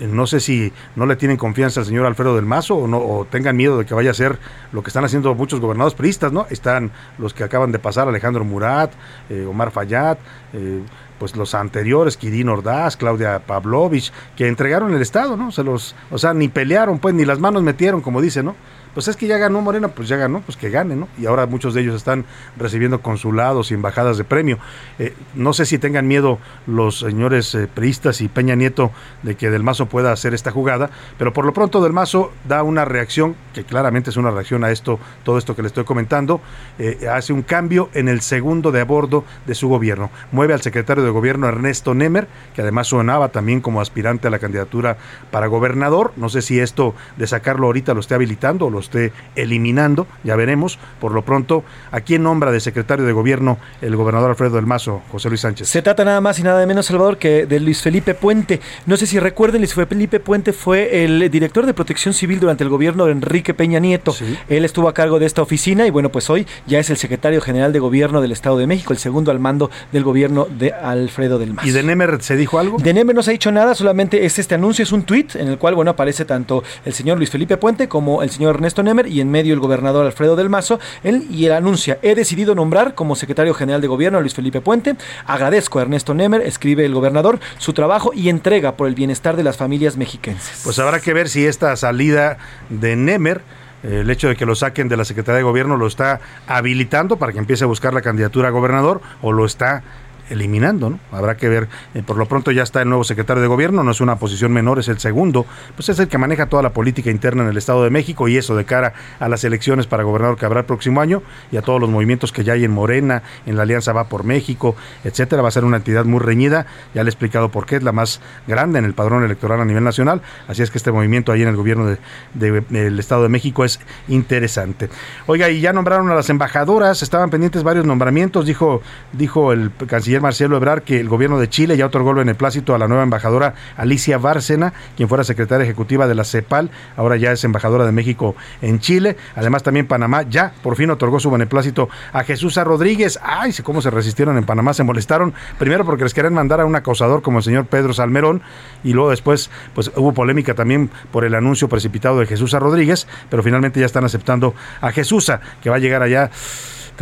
no sé si no le tienen confianza al señor Alfredo del Mazo o no o tengan miedo de que vaya a ser lo que están haciendo muchos gobernadores priistas, ¿no? Están los que acaban de pasar, Alejandro Murat, eh, Omar Fayad, eh, pues los anteriores, Kirin Ordaz, Claudia Pavlovich, que entregaron el Estado, ¿no? Se los, o sea, ni pelearon, pues, ni las manos metieron, como dice, ¿no? Pues es que ya ganó Morena, pues ya ganó, pues que gane, ¿no? Y ahora muchos de ellos están recibiendo consulados y embajadas de premio. Eh, no sé si tengan miedo los señores eh, priistas y Peña Nieto de que Del Mazo pueda hacer esta jugada, pero por lo pronto Del Mazo da una reacción, que claramente es una reacción a esto, todo esto que le estoy comentando, eh, hace un cambio en el segundo de a bordo de su gobierno. Mueve al secretario de gobierno Ernesto Nemer, que además sonaba también como aspirante a la candidatura para gobernador. No sé si esto de sacarlo ahorita lo esté habilitando o lo esté eliminando, ya veremos. Por lo pronto, ¿a quién nombra de secretario de gobierno el gobernador Alfredo del Mazo, José Luis Sánchez? Se trata nada más y nada menos, Salvador, que de Luis Felipe Puente. No sé si recuerden, Luis Felipe Puente fue el director de protección civil durante el gobierno de Enrique Peña Nieto. Él estuvo a cargo de esta oficina y bueno, pues hoy ya es el secretario general de gobierno del Estado de México, el segundo al mando del gobierno de Alfredo del Mazo. ¿Y de Nemer se dijo algo? De Nemer no se ha dicho nada, solamente es este anuncio, es un tuit en el cual, bueno, aparece tanto el señor Luis Felipe Puente como el señor Ernesto Nemer y en medio el gobernador Alfredo del Mazo. Él y él anuncia, he decidido nombrar como secretario general de gobierno a Luis Felipe Puente. Agradezco a Ernesto Nemer, escribe el gobernador, su trabajo y entrega por el bienestar de las familias mexiquenses. Pues habrá que ver si esta salida de Nemer el hecho de que lo saquen de la Secretaría de Gobierno lo está habilitando para que empiece a buscar la candidatura a gobernador o lo está eliminando, ¿no? Habrá que ver, eh, por lo pronto ya está el nuevo secretario de gobierno, no es una posición menor, es el segundo, pues es el que maneja toda la política interna en el Estado de México y eso de cara a las elecciones para gobernador que habrá el próximo año y a todos los movimientos que ya hay en Morena, en la Alianza Va por México, etcétera, va a ser una entidad muy reñida, ya le he explicado por qué, es la más grande en el padrón electoral a nivel nacional, así es que este movimiento ahí en el gobierno de, del Estado de México es interesante. Oiga, y ya nombraron a las embajadoras, estaban pendientes varios nombramientos, dijo, dijo el canciller Marcelo Ebrard que el gobierno de Chile ya otorgó el beneplácito a la nueva embajadora Alicia Bárcena, quien fuera secretaria ejecutiva de la CEPAL, ahora ya es embajadora de México en Chile. Además también Panamá ya por fin otorgó su beneplácito a Jesús Rodríguez. Ay, cómo se resistieron en Panamá, se molestaron primero porque les querían mandar a un acosador como el señor Pedro Salmerón y luego después pues hubo polémica también por el anuncio precipitado de Jesús Rodríguez, pero finalmente ya están aceptando a Jesús que va a llegar allá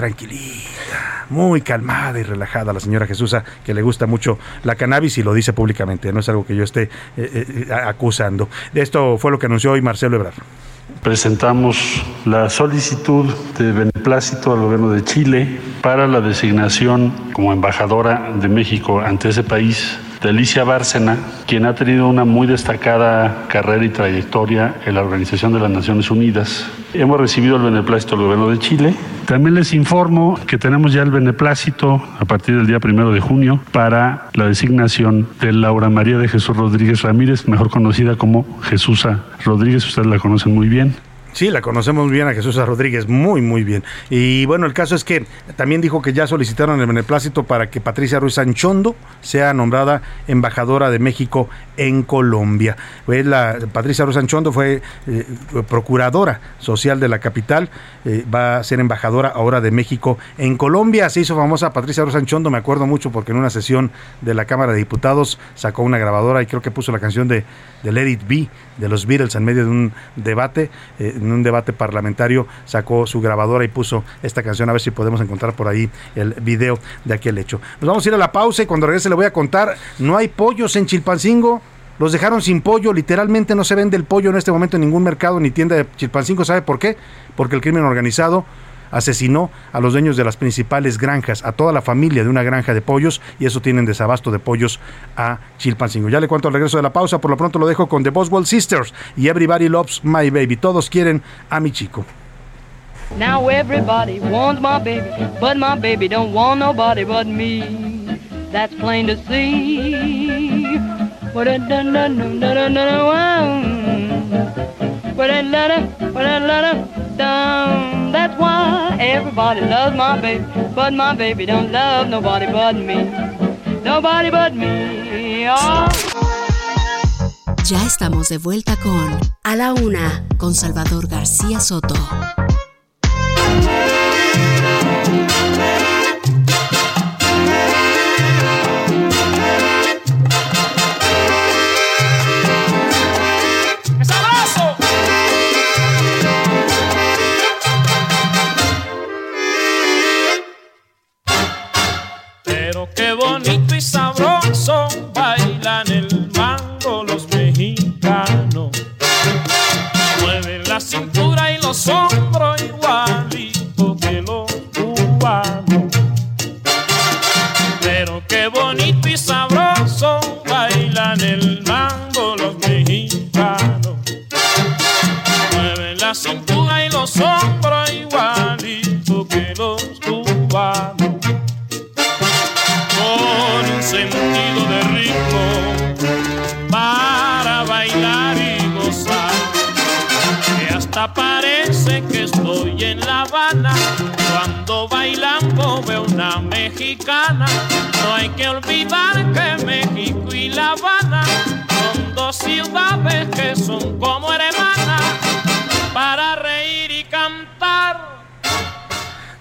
tranquilita, muy calmada y relajada la señora Jesús, que le gusta mucho la cannabis y lo dice públicamente, no es algo que yo esté eh, eh, acusando. Esto fue lo que anunció hoy Marcelo Ebrard. Presentamos la solicitud de beneplácito al gobierno de Chile para la designación como embajadora de México ante ese país de Alicia Bárcena, quien ha tenido una muy destacada carrera y trayectoria en la Organización de las Naciones Unidas. Hemos recibido el beneplácito del gobierno de Chile. También les informo que tenemos ya el beneplácito a partir del día primero de junio para la designación de Laura María de Jesús Rodríguez Ramírez, mejor conocida como Jesusa Rodríguez, ustedes la conocen muy bien. Sí, la conocemos bien a Jesús Rodríguez, muy, muy bien. Y bueno, el caso es que también dijo que ya solicitaron el beneplácito para que Patricia Ruiz Anchondo sea nombrada embajadora de México en Colombia. Pues la, Patricia Ruiz Anchondo fue eh, procuradora social de la capital, eh, va a ser embajadora ahora de México en Colombia. Se hizo famosa Patricia Ruiz Anchondo, me acuerdo mucho porque en una sesión de la Cámara de Diputados sacó una grabadora y creo que puso la canción de, de Let It Be de los Beatles en medio de un debate. Eh, en un debate parlamentario sacó su grabadora y puso esta canción. A ver si podemos encontrar por ahí el video de aquel hecho. Nos vamos a ir a la pausa y cuando regrese le voy a contar. No hay pollos en Chilpancingo. Los dejaron sin pollo, literalmente no se vende el pollo en este momento en ningún mercado ni tienda de Chilpancingo. ¿Sabe por qué? Porque el crimen organizado asesinó a los dueños de las principales granjas, a toda la familia de una granja de pollos, y eso tienen desabasto de pollos a Chilpancingo. Ya le cuento al regreso de la pausa, por lo pronto lo dejo con The Boswell Sisters y Everybody Loves My Baby. Todos quieren a mi chico. Now everybody wants my baby, but my baby don't want nobody but me. That's plain to see. That's why everybody loves my baby, but my baby don't love nobody but me. Nobody but me. Oh. Ya estamos de vuelta con A la Una, con Salvador García Soto. Bonito y sabroso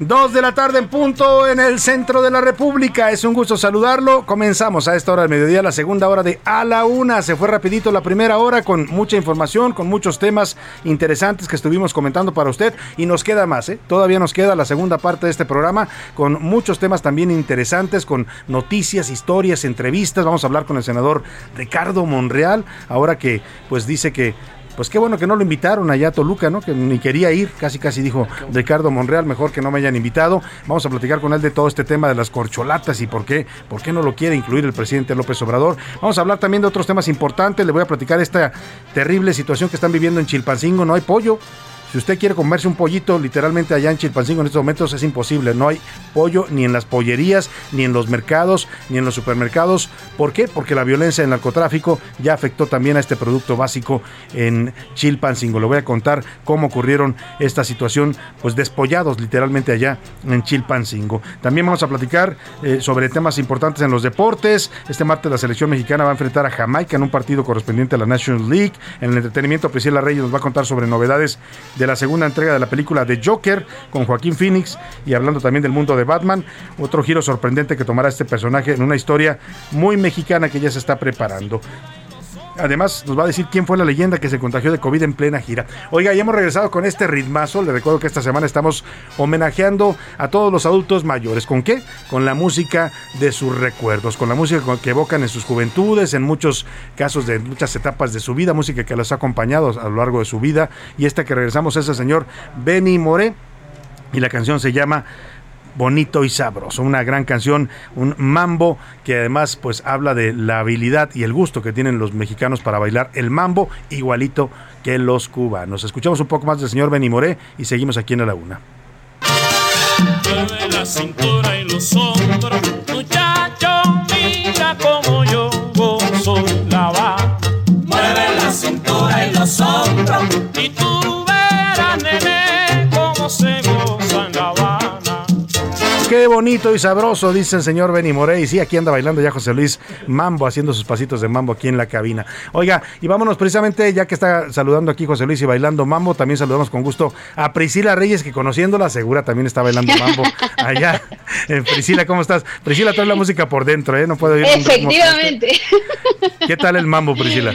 Dos de la tarde en punto en el centro de la República. Es un gusto saludarlo. Comenzamos a esta hora del mediodía, la segunda hora de A la Una. Se fue rapidito la primera hora con mucha información, con muchos temas interesantes que estuvimos comentando para usted. Y nos queda más, ¿eh? Todavía nos queda la segunda parte de este programa con muchos temas también interesantes, con noticias, historias, entrevistas. Vamos a hablar con el senador Ricardo Monreal, ahora que pues dice que pues qué bueno que no lo invitaron allá Toluca, ¿no? Que ni quería ir, casi casi dijo Ricardo Monreal, mejor que no me hayan invitado. Vamos a platicar con él de todo este tema de las corcholatas y por qué, por qué no lo quiere incluir el presidente López Obrador. Vamos a hablar también de otros temas importantes, le voy a platicar esta terrible situación que están viviendo en Chilpancingo, no hay pollo. Si usted quiere comerse un pollito, literalmente allá en Chilpancingo en estos momentos es imposible. No hay pollo ni en las pollerías, ni en los mercados, ni en los supermercados. ¿Por qué? Porque la violencia del narcotráfico ya afectó también a este producto básico en Chilpancingo. Le voy a contar cómo ocurrieron esta situación, pues despollados literalmente allá en Chilpancingo. También vamos a platicar eh, sobre temas importantes en los deportes. Este martes la selección mexicana va a enfrentar a Jamaica en un partido correspondiente a la National League. En el entretenimiento, Priscila Reyes nos va a contar sobre novedades de la segunda entrega de la película de Joker con Joaquín Phoenix y hablando también del mundo de Batman, otro giro sorprendente que tomará este personaje en una historia muy mexicana que ya se está preparando. Además, nos va a decir quién fue la leyenda que se contagió de COVID en plena gira. Oiga, ya hemos regresado con este ritmazo. Le recuerdo que esta semana estamos homenajeando a todos los adultos mayores. ¿Con qué? Con la música de sus recuerdos, con la música que evocan en sus juventudes, en muchos casos de muchas etapas de su vida, música que los ha acompañado a lo largo de su vida. Y esta que regresamos es el señor Benny Moré. Y la canción se llama bonito y sabroso. Una gran canción, un mambo que además pues habla de la habilidad y el gusto que tienen los mexicanos para bailar el mambo igualito que los cubanos. Escuchamos un poco más del señor Benny Moré y seguimos aquí en la laguna. Mueve la cintura y los hombros, muchacho, mira como yo gozo la va. Mueve la cintura y los hombros y tú Qué bonito y sabroso, dice el señor Benny Morey. Sí, aquí anda bailando ya José Luis Mambo, haciendo sus pasitos de mambo aquí en la cabina. Oiga, y vámonos precisamente, ya que está saludando aquí José Luis y bailando mambo, también saludamos con gusto a Priscila Reyes, que conociéndola, segura también está bailando mambo [laughs] allá. Eh, Priscila, ¿cómo estás? Priscila trae la música por dentro, ¿eh? No puedo ir. Efectivamente. ¿Qué tal el mambo, Priscila?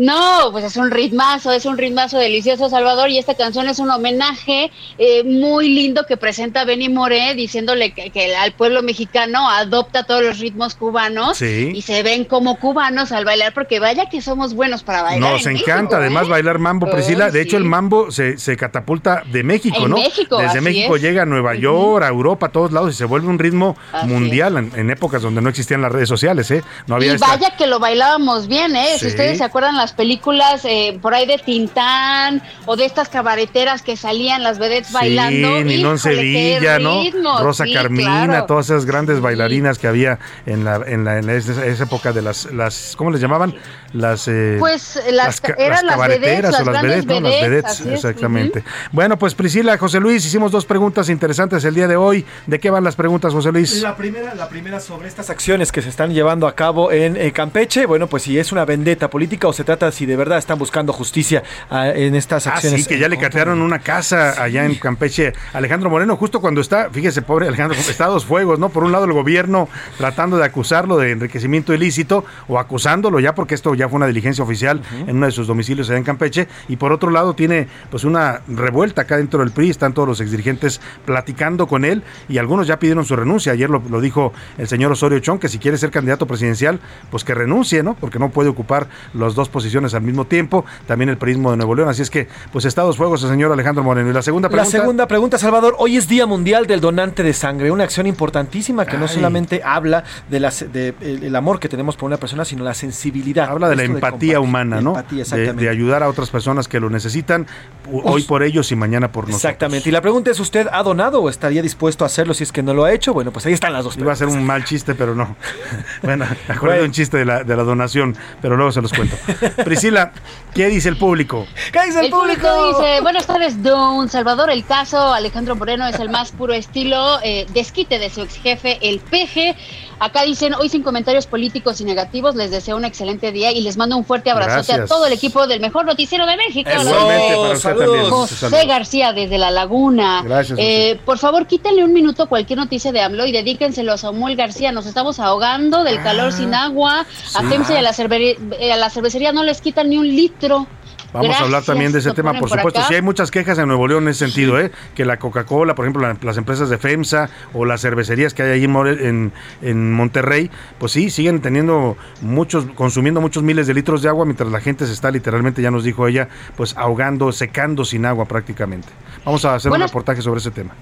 No, pues es un ritmazo, es un ritmazo delicioso, Salvador, y esta canción es un homenaje eh, muy lindo que presenta Benny Moré diciéndole que, que al pueblo mexicano adopta todos los ritmos cubanos Sí. y se ven como cubanos al bailar, porque vaya que somos buenos para bailar. Nos en encanta México, además ¿eh? bailar mambo, Priscila. De hecho, el mambo se, se catapulta de México, En ¿no? México, Desde México es. llega a Nueva York, a Europa, a todos lados y se vuelve un ritmo Así mundial en, en épocas donde no existían las redes sociales, ¿eh? No había y esta- vaya que lo bailábamos bien, ¿eh? Sí. Si ustedes se acuerdan las películas eh, por ahí de Tintán o de estas cabareteras que salían las vedettes bailando. Sí, Ninón híjole, qué Sevilla, ¿no? ritmo, Rosa sí, Carmina, claro. todas esas grandes bailarinas que había en la, en la, en la- esa, esa época de las, las, ¿cómo les llamaban? Las, eh, Pues las, ca- eran las cabareteras vedettes, o las las vedettes, ¿no? Las vedettes, exactamente. Bueno, pues Priscila, José Luis, hicimos dos preguntas interesantes el día de hoy. ¿De qué van las preguntas, José Luis? La primera, la primera sobre estas acciones que se están llevando a cabo en eh, Campeche. Bueno, pues si es una vendetta política o se trata si de verdad están buscando justicia ah, en estas Ah, acciones. sí, que ya le catearon una casa allá en Campeche. Alejandro Moreno, justo cuando está, fíjese, pobre Alejandro, [laughs] está a dos fuegos, ¿no? Por un lado, el gobierno tratando de acusarlo de enriquecimiento ilícito o acusándolo ya, porque esto ya fue una diligencia oficial en uno de sus domicilios allá en Campeche. Y por otro lado, tiene pues una revuelta acá dentro del PRI. Están todos los exdirigentes platicando con él y algunos ya pidieron su renuncia. Ayer lo, lo dijo el señor Osorio Chong, que si quiere ser candidato presidencial, pues que renuncie, ¿no? Porque no puede ocupar las dos posiciones al mismo tiempo. También el prismo de Nuevo León. Así es que, pues está a dos fuegos el señor Alejandro Moreno. Y la segunda La pregunta. segunda pregunta, Salvador. Hoy es Día Mundial del Donante de Sangre, una acción importantísima que no solamente habla de, las, de el, el amor que tenemos por una persona, sino la sensibilidad. Habla de la empatía humana, ¿no? Empatía, de, exactamente. de ayudar a otras personas que lo necesitan, u- hoy por ellos y mañana por nosotros. Exactamente. Y la pregunta es, ¿usted ha donado o estaría dispuesto a hacerlo si es que no lo ha hecho? Bueno, pues ahí están las dos Iba a ser un mal chiste, pero no. [laughs] bueno, me de un chiste de la, de la donación, pero luego se los cuento. [laughs] Priscila, ¿qué dice el público? ¿Qué dice El público dice, buenas tardes, Don Salvador. El caso Alejandro Moreno es el más puro estilo eh, desquite de su ex jefe, el peje. Acá dicen, hoy sin comentarios políticos y negativos, les deseo un excelente día y les mando un fuerte abrazote Gracias. a todo el equipo del mejor noticiero de México. También. José. García desde La Laguna. Gracias, Eh, por favor, quítenle un minuto cualquier noticia de AMLO y dedíquenselo a Samuel García. Nos estamos ahogando del calor sin agua. A sí. FEMSA y a la, cerveri- eh, a la cervecería no les quitan ni un litro. Vamos a hablar también de ese tema, por supuesto. acá. Sí, hay muchas quejas en Nuevo León en ese sentido, ¿eh? Que la Coca-Cola, por ejemplo, la- las empresas de FEMSA o las cervecerías que hay ahí en, en, Monterrey, pues sí, siguen teniendo muchos, consumiendo muchos miles de litros de agua, mientras la gente se está literalmente, ya nos dijo ella, pues ahogando, secando sin agua prácticamente. Vamos a hacer un reportaje sobre ese tema.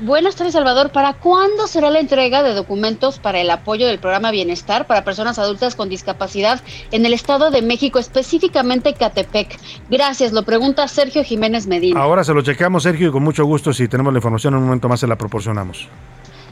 Buenas tardes, Salvador. ¿Para cuándo será la entrega de documentos para el apoyo del programa Bienestar para personas adultas con discapacidad en el Estado de México, específicamente Catepec? Gracias, lo pregunta Sergio Jiménez Medina. Ahora se lo checamos, Sergio, y con mucho gusto, si tenemos la información en un momento más se la proporcionamos.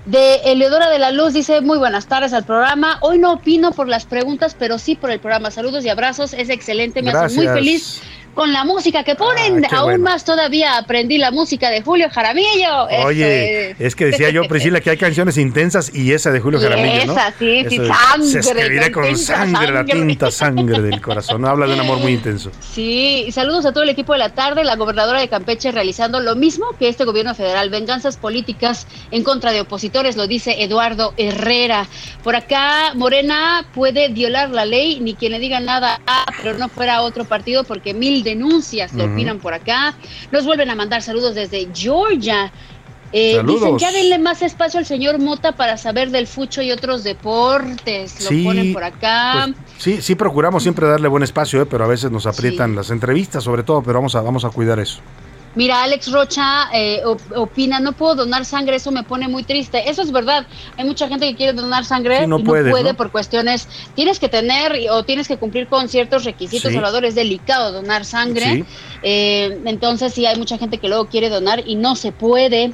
De Eleodora de la Luz dice, muy buenas tardes al programa. Hoy no opino por las preguntas, pero sí por el programa. Saludos y abrazos, es excelente, me hace muy feliz con la música que ponen. Ah, qué Aún bueno. más todavía aprendí la música de Julio Jaramillo. Oye, es. es que decía yo, Priscila, que hay canciones intensas y esa de Julio Y Jaramillo, ¿no? esa, sí, sí, sangre, Se escribirá con sangre, la tinta sangre del corazón. Habla de un amor muy intenso. Sí, y saludos a todo el equipo de la tarde. La gobernadora de Campeche realizando lo mismo que este gobierno federal. Venganzas políticas en contra de opositores, lo dice Eduardo Herrera. Por acá, Morena puede violar la ley, ni quien le diga nada, ah, pero no fuera otro partido, porque mil denuncias Ujú. opinan por acá. Nos vuelven a mandar saludos desde Georgia. Eh, dicen, ya denle más espacio al señor Mota para saber del fucho y otros deportes. Lo Sí, ponen por acá. Pues, sí, sí procuramos siempre darle buen espacio, ¿eh? pero a veces nos aprietan las entrevistas, sobre todo, pero vamos a, vamos a cuidar eso. Mira, Alex Rocha eh, op- opina, no puedo donar sangre, eso me pone muy triste. Eso es verdad. Hay mucha gente que quiere donar sangre Sí, no y no puede ¿no? por cuestiones. Tienes que tener o tienes que cumplir con ciertos requisitos, Sí. Salvador. Es delicado donar sangre. Sí. Eh, entonces, sí, hay mucha gente que luego quiere donar y no se puede.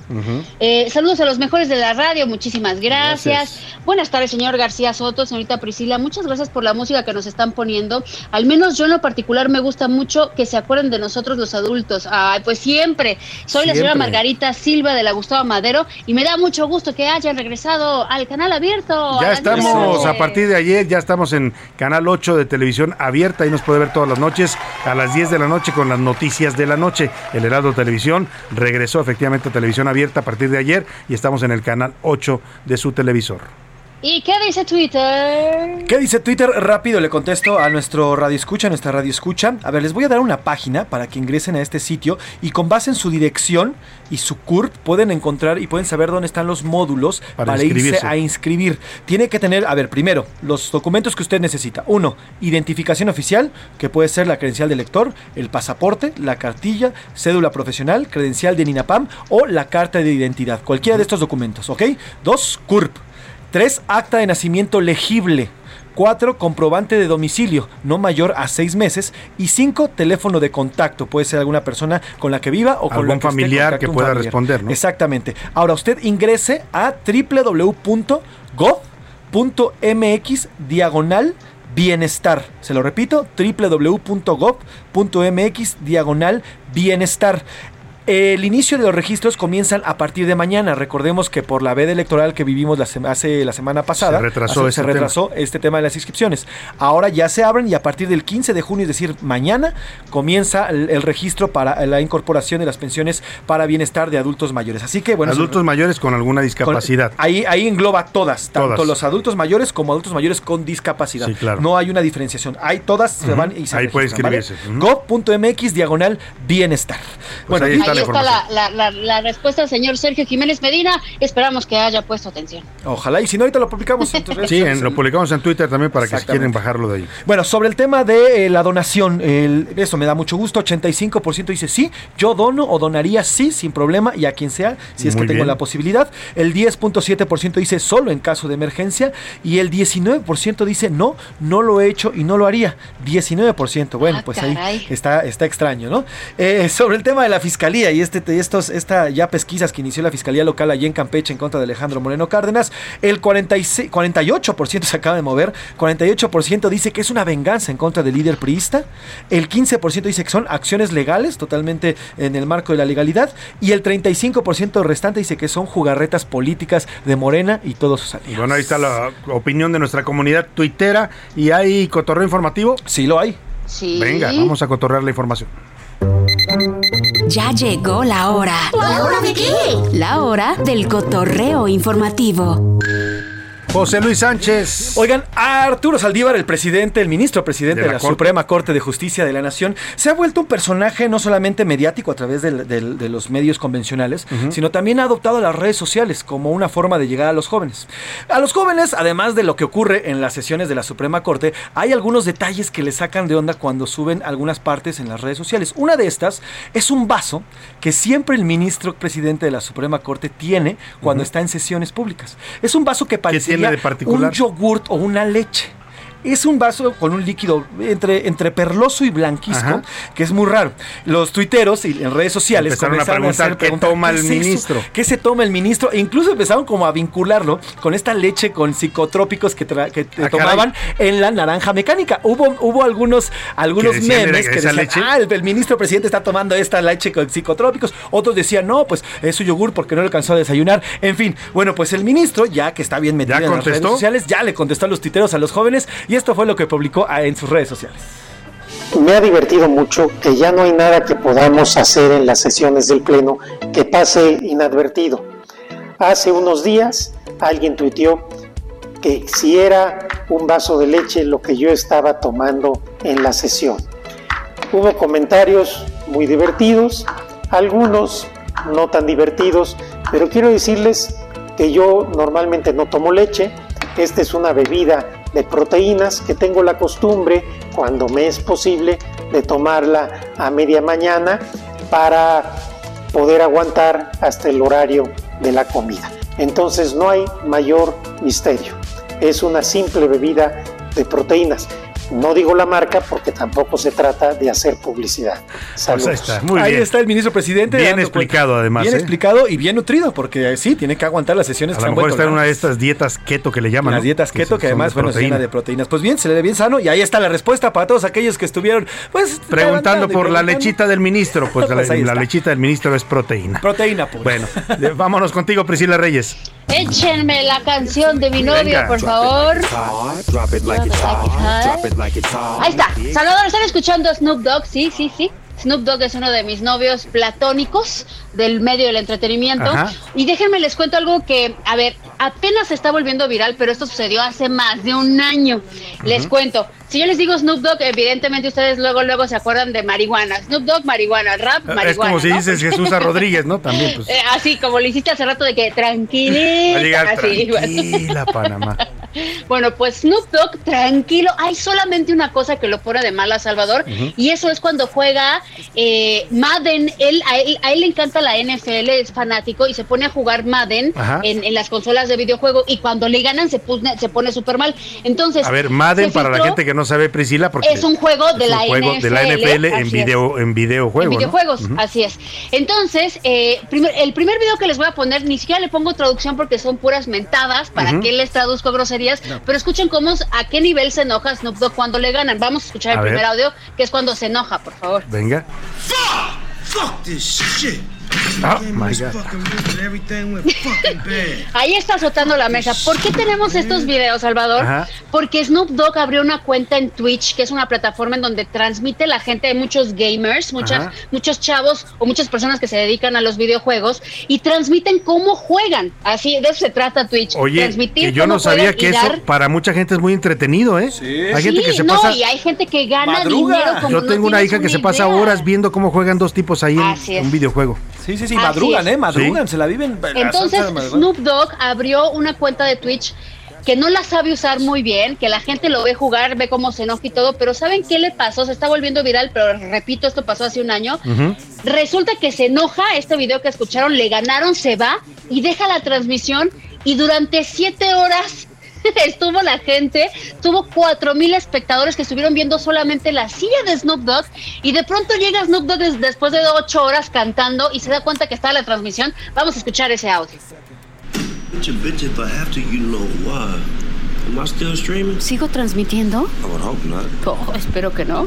Eh, saludos a los mejores de la radio, muchísimas gracias. Gracias. Buenas tardes, señor García Soto, señorita Priscila, muchas gracias por la música que nos están poniendo. Al menos yo en lo particular me gusta mucho que se acuerden de nosotros los adultos. Ay, pues siempre. Soy la señora. Margarita Silva de la Gustavo Madero y me da mucho gusto que hayan regresado al canal abierto. Ya estamos, a partir de ayer, ya estamos en Canal 8 de televisión abierta y nos puede ver todas las noches a las 10 de la noche con las noticias de la noche. El Heraldo Televisión regresó efectivamente a televisión abierta a partir de ayer y estamos en el Canal 8 de su televisor. ¿Y qué dice Twitter? ¿Qué dice Twitter? Rápido le contesto a nuestro radio escucha, a nuestra radio escucha. A ver, les voy a dar una página para que ingresen a este sitio y con base en su dirección y su CURP pueden encontrar y pueden saber dónde están los módulos Para para, irse a inscribir. Tiene que tener, a ver, primero, los documentos que usted necesita. Uno, identificación oficial, que puede ser la credencial de lector, el pasaporte, la cartilla, cédula profesional, credencial de NINAPAM o la carta de identidad. Cualquiera de estos documentos, ¿ok? Dos, CURP. Tres, acta de nacimiento legible. 4. Comprobante de domicilio, no mayor a 6 meses. Y 5. Teléfono de contacto. Puede ser alguna persona con la que viva o con Algún la que familiar que pueda responder, ¿no? Exactamente. Ahora usted ingrese a www.gov.mx diagonal bienestar. Se lo repito, www.gov.mx diagonal bienestar. El inicio de los registros comienzan a partir de mañana. Recordemos que por la veda electoral que vivimos la hace la semana pasada, Se retrasó hace- este se retrasó este tema de las inscripciones. Ahora ya se abren y a partir del 15 de junio, es decir, mañana, comienza el, el registro para la incorporación de las pensiones para bienestar de adultos mayores. Así que, bueno, Adultos mayores con alguna discapacidad. con- ahí, ahí engloba todas, tanto Todas. los adultos mayores como adultos mayores con discapacidad. Sí, claro. No hay una diferenciación. Hay todas, se van y se Ahí puede inscribirse. Ujú. Gov.mx diagonal bienestar. bueno, ahí Ahí la está la, la- la- la respuesta del señor Sergio Jiménez Medina. Esperamos que haya puesto atención. ojalá, y si no, ahorita lo publicamos en redes Sí, en- lo publicamos en Twitter también para que si quieren bajarlo de ahí. Bueno, sobre el tema de eh, la donación, el- eso me da mucho gusto. 85% dice sí, yo dono o donaría sí, sin problema, y a quien sea, si es Muy que tengo bien. la posibilidad. El 10.7% dice solo en caso de emergencia. Y el 19% dice no, no lo he hecho y no lo haría. 19%. Bueno, Ah, pues caray. ahí está, está extraño, ¿no? Eh, sobre el tema de la fiscalía y este, estos, esta ya pesquisas que inició la fiscalía local allí en Campeche en contra de Alejandro Moreno Cárdenas, el 46, 48% se acaba de mover, 48% dice que es una venganza en contra del líder priista, el 15% dice que son acciones legales, totalmente en el marco de la legalidad, y el 35% restante dice que son jugarretas políticas de Morena y todos sus aliados. Bueno, ahí está la opinión de nuestra comunidad tuitera. ¿Y hay cotorreo informativo? Sí, lo hay. Sí. Venga, vamos a cotorrear la información. Ya llegó la hora. ¿La hora de qué? La hora del cotorreo informativo. José Luis Sánchez. Oigan, Arturo Saldívar, el presidente, el ministro presidente De de la Corte. Suprema Corte de Justicia de la Nación, se ha vuelto un personaje no solamente mediático a través de los medios convencionales, sino también ha adoptado las redes sociales como una forma de llegar a los jóvenes. A los jóvenes, además de lo que ocurre en las sesiones de la Suprema Corte, hay algunos detalles que le sacan de onda cuando suben algunas partes en las redes sociales. Una de estas es un vaso que siempre el ministro presidente de la Suprema Corte tiene cuando está en sesiones públicas. Es un vaso que parecería tiene de particular? un yogurt o una leche. Es un vaso con un líquido entre, entre perloso y blanquisco, Ajá. que es muy raro. Los tuiteros y en redes sociales Empezaron a preguntar hacer qué toma el es ministro? ¿Qué se toma el ministro? E incluso empezaron como a vincularlo con esta leche con psicotrópicos que, que Ah, caray. tomaban en la naranja mecánica. Hubo, hubo algunos, algunos memes ¿era que decían, leche? ah, el, el ministro presidente está tomando esta leche con psicotrópicos. Otros decían, no, pues es su yogur porque no le alcanzó a desayunar. En fin, bueno, pues el ministro, ya que está bien metido en las redes sociales, ya le contestó a los tuiteros, a los jóvenes, y esto fue lo que publicó ah, en sus redes sociales. Me ha divertido mucho que ya no hay nada que podamos hacer en las sesiones del Pleno que pase inadvertido. Hace unos días alguien tuiteó que si era un vaso de leche lo que yo estaba tomando en la sesión. Hubo comentarios muy divertidos, algunos no tan divertidos, pero quiero decirles que yo normalmente no tomo leche. Esta es una bebida de proteínas que tengo la costumbre, cuando me es posible, de tomarla a media mañana para poder aguantar hasta el horario de la comida. Entonces no hay mayor misterio. Es una simple bebida de proteínas. No digo la marca porque tampoco se trata de hacer publicidad. Saludos. Pues ahí está, muy Ahí bien. está el ministro presidente. Bien explicado, además, Bien ¿eh? explicado y bien nutrido, porque eh, sí, tiene que aguantar las sesiones A que lo mejor está en una de estas dietas keto que le llaman. Las ¿no? dietas keto, que además, bueno, proteína. llena de proteínas. Pues bien, se le ve bien sano y ahí está la respuesta para todos aquellos que estuvieron, pues... Preguntando por la lechita del ministro, [laughs] pues, Pues la, la lechita del ministro es proteína. Proteína pura. Bueno, vámonos contigo, Priscila Reyes. Échenme la canción de mi novio, por favor. Ahí está. Salvador, ¿están escuchando Snoop Dogg? Sí, sí, sí. Snoop Dogg es uno de mis novios platónicos del medio del entretenimiento. Ajá. Y déjenme les cuento algo que, a ver, apenas se está volviendo viral, pero esto sucedió hace más de un año. Les cuento. Si yo les digo Snoop Dogg, evidentemente ustedes luego luego se acuerdan de marihuana. Snoop Dogg, marihuana, rap, marihuana. es como si dices Jesús a Rodríguez, ¿no? También, pues. [laughs] Eh, así como lo hiciste hace rato de que Va tranquilita. a llegar así, bueno. tranquila, Panamá. Bueno, pues Snoop Dogg, tranquilo. Hay solamente una cosa que lo pone de mal a Salvador y eso es cuando juega eh, Madden. Él a, él, a él le encanta la NFL, es fanático y se pone a jugar Madden en, en las consolas de videojuego y cuando le ganan se pone, se pone súper mal. Entonces, A ver, Madden, para la gente que no sabe, Priscila, porque Es un juego de la juego de la NFL, NFL en, video, en videojuego. en ¿no? videojuegos, así es. Entonces, eh, primer- el primer video que les voy a poner, ni siquiera le pongo traducción porque son puras mentadas para que les traduzco groserías, No. pero escuchen cómo, a qué nivel se enoja Snoop Dogg cuando le ganan. Vamos a escuchar el primer audio, que es cuando se enoja, por favor. Venga. Fuck this shit. Oh, my God. bad. [laughs] Ahí está azotando la mesa. ¿Por qué tenemos estos videos, Salvador? Ajá. Porque Snoop Dogg abrió una cuenta en Twitch, que es una plataforma en donde transmite la gente, hay muchos gamers, muchas, Ajá. muchos chavos o muchas personas que se dedican a los videojuegos y transmiten cómo juegan. Así, de eso se trata Twitch. Oye, transmitir que yo no sabía que eso dar- para mucha gente es muy entretenido, ¿eh? Hay gente que Sí, se no, pasa. y hay gente que gana Madruga. dinero como Yo no tengo una hija que se pasa horas viendo cómo juegan dos tipos ahí en es. un videojuego. Sí, sí, sí, Así madrugan, es. ¿eh? Madrugan, se la viven. Entonces. Snoop Dogg abrió una cuenta de Twitch que no la sabe usar muy bien, que la gente lo ve jugar, ve cómo se enoja y todo, pero ¿saben qué le pasó? Se está volviendo viral, pero repito, esto pasó hace un año. Resulta que se enoja, este video que escucharon, le ganaron, se va y deja la transmisión y durante siete horas [laughs] estuvo la gente, tuvo cuatro mil espectadores que estuvieron viendo solamente la silla de Snoop Dogg y de pronto llega Snoop Dogg des- después de ocho horas cantando y se da cuenta que está la transmisión. Vamos a escuchar ese audio. Bitch, bitch, if I have to, you know why. Am I still streaming? ¿Sigo transmitiendo? I would hope not. Oh, espero que no.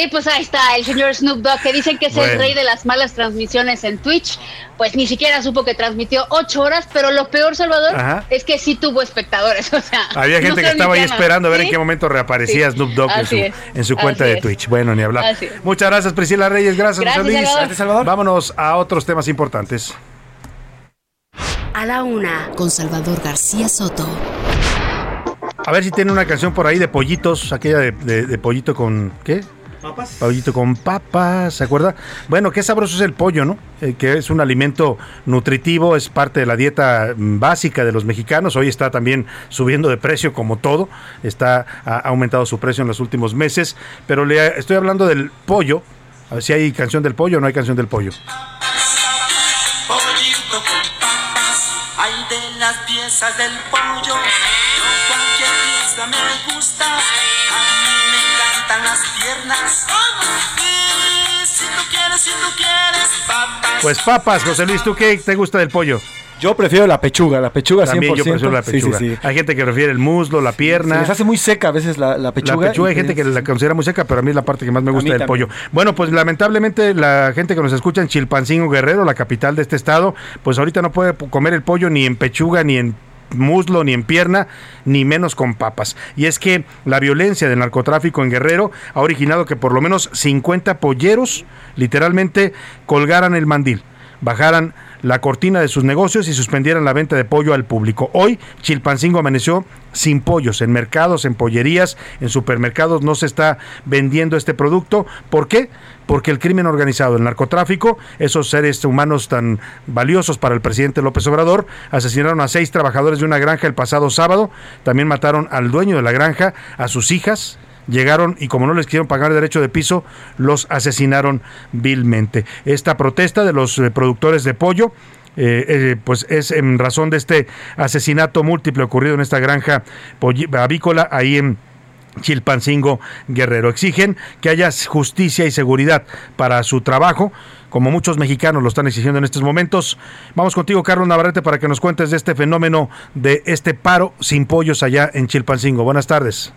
Y pues ahí está el señor Snoop Dogg que dicen que es el rey de las malas transmisiones en Twitch. Pues ni siquiera supo que transmitió ocho horas, pero lo peor, Salvador, Ajá. es que sí tuvo espectadores. [laughs] O sea, Había gente que estaba ahí esperando a ver ¿Sí? en qué momento reaparecía Sí. Snoop Dogg en su, es. en su cuenta Así de es. Twitch. Bueno, ni hablar. Muchas gracias, Priscila Reyes. Gracias, Luis. Salvador. Gracias, Salvador. Vámonos a otros temas importantes. A la una, con Salvador García Soto. A ver si tiene una canción por ahí de pollitos, aquella de, de- de pollito con. ¿Qué? Papas. Pollito con papas, ¿se acuerda? Bueno, qué sabroso es el pollo, ¿no? Eh, que es un alimento nutritivo, es parte de la dieta mm, básica de los mexicanos. Hoy está también subiendo de precio como todo. Está ha aumentado su precio en los últimos meses. Pero le estoy hablando del pollo. A ver si hay canción del pollo o no hay canción del pollo. Pollito con papas, hay de las piezas del pollo. Pues papas, José Luis, ¿tú qué te gusta del pollo? Yo prefiero la pechuga, la pechuga 100%. También yo prefiero la pechuga. sí, sí. Hay gente que prefiere el muslo, la pierna. Se les hace muy seca a veces la, la pechuga. La pechuga hay gente que la considera muy seca, pero a mí es la parte que más me gusta del también. pollo. Bueno, pues lamentablemente la gente que nos escucha en Chilpancingo Guerrero, la capital de este estado, pues ahorita no puede comer el pollo ni en pechuga, ni en muslo, ni en pierna, ni menos con papas. Y es que la violencia del narcotráfico en Guerrero ha originado que por lo menos 50 polleros literalmente colgaran el mandil, bajaran la cortina de sus negocios y suspendieran la venta de pollo al público. Hoy Chilpancingo amaneció sin pollos en mercados, en pollerías, en supermercados no se está vendiendo este producto. ¿Por qué? Porque el crimen organizado, el narcotráfico, esos seres humanos tan valiosos para el presidente López Obrador, asesinaron a seis trabajadores de una granja el pasado sábado, también mataron al dueño de la granja, a sus hijas, llegaron y como no les quisieron pagar derecho de piso, los asesinaron vilmente. Esta protesta de los eh, productores de pollo eh, eh, pues es en razón de este asesinato múltiple ocurrido en esta granja avícola ahí en Chilpancingo Guerrero. Exigen que haya justicia y seguridad para su trabajo, como muchos mexicanos lo están exigiendo en estos momentos. Vamos contigo, Carlos Navarrete, para que nos cuentes de este fenómeno de este paro sin pollos allá en Chilpancingo. Buenas tardes.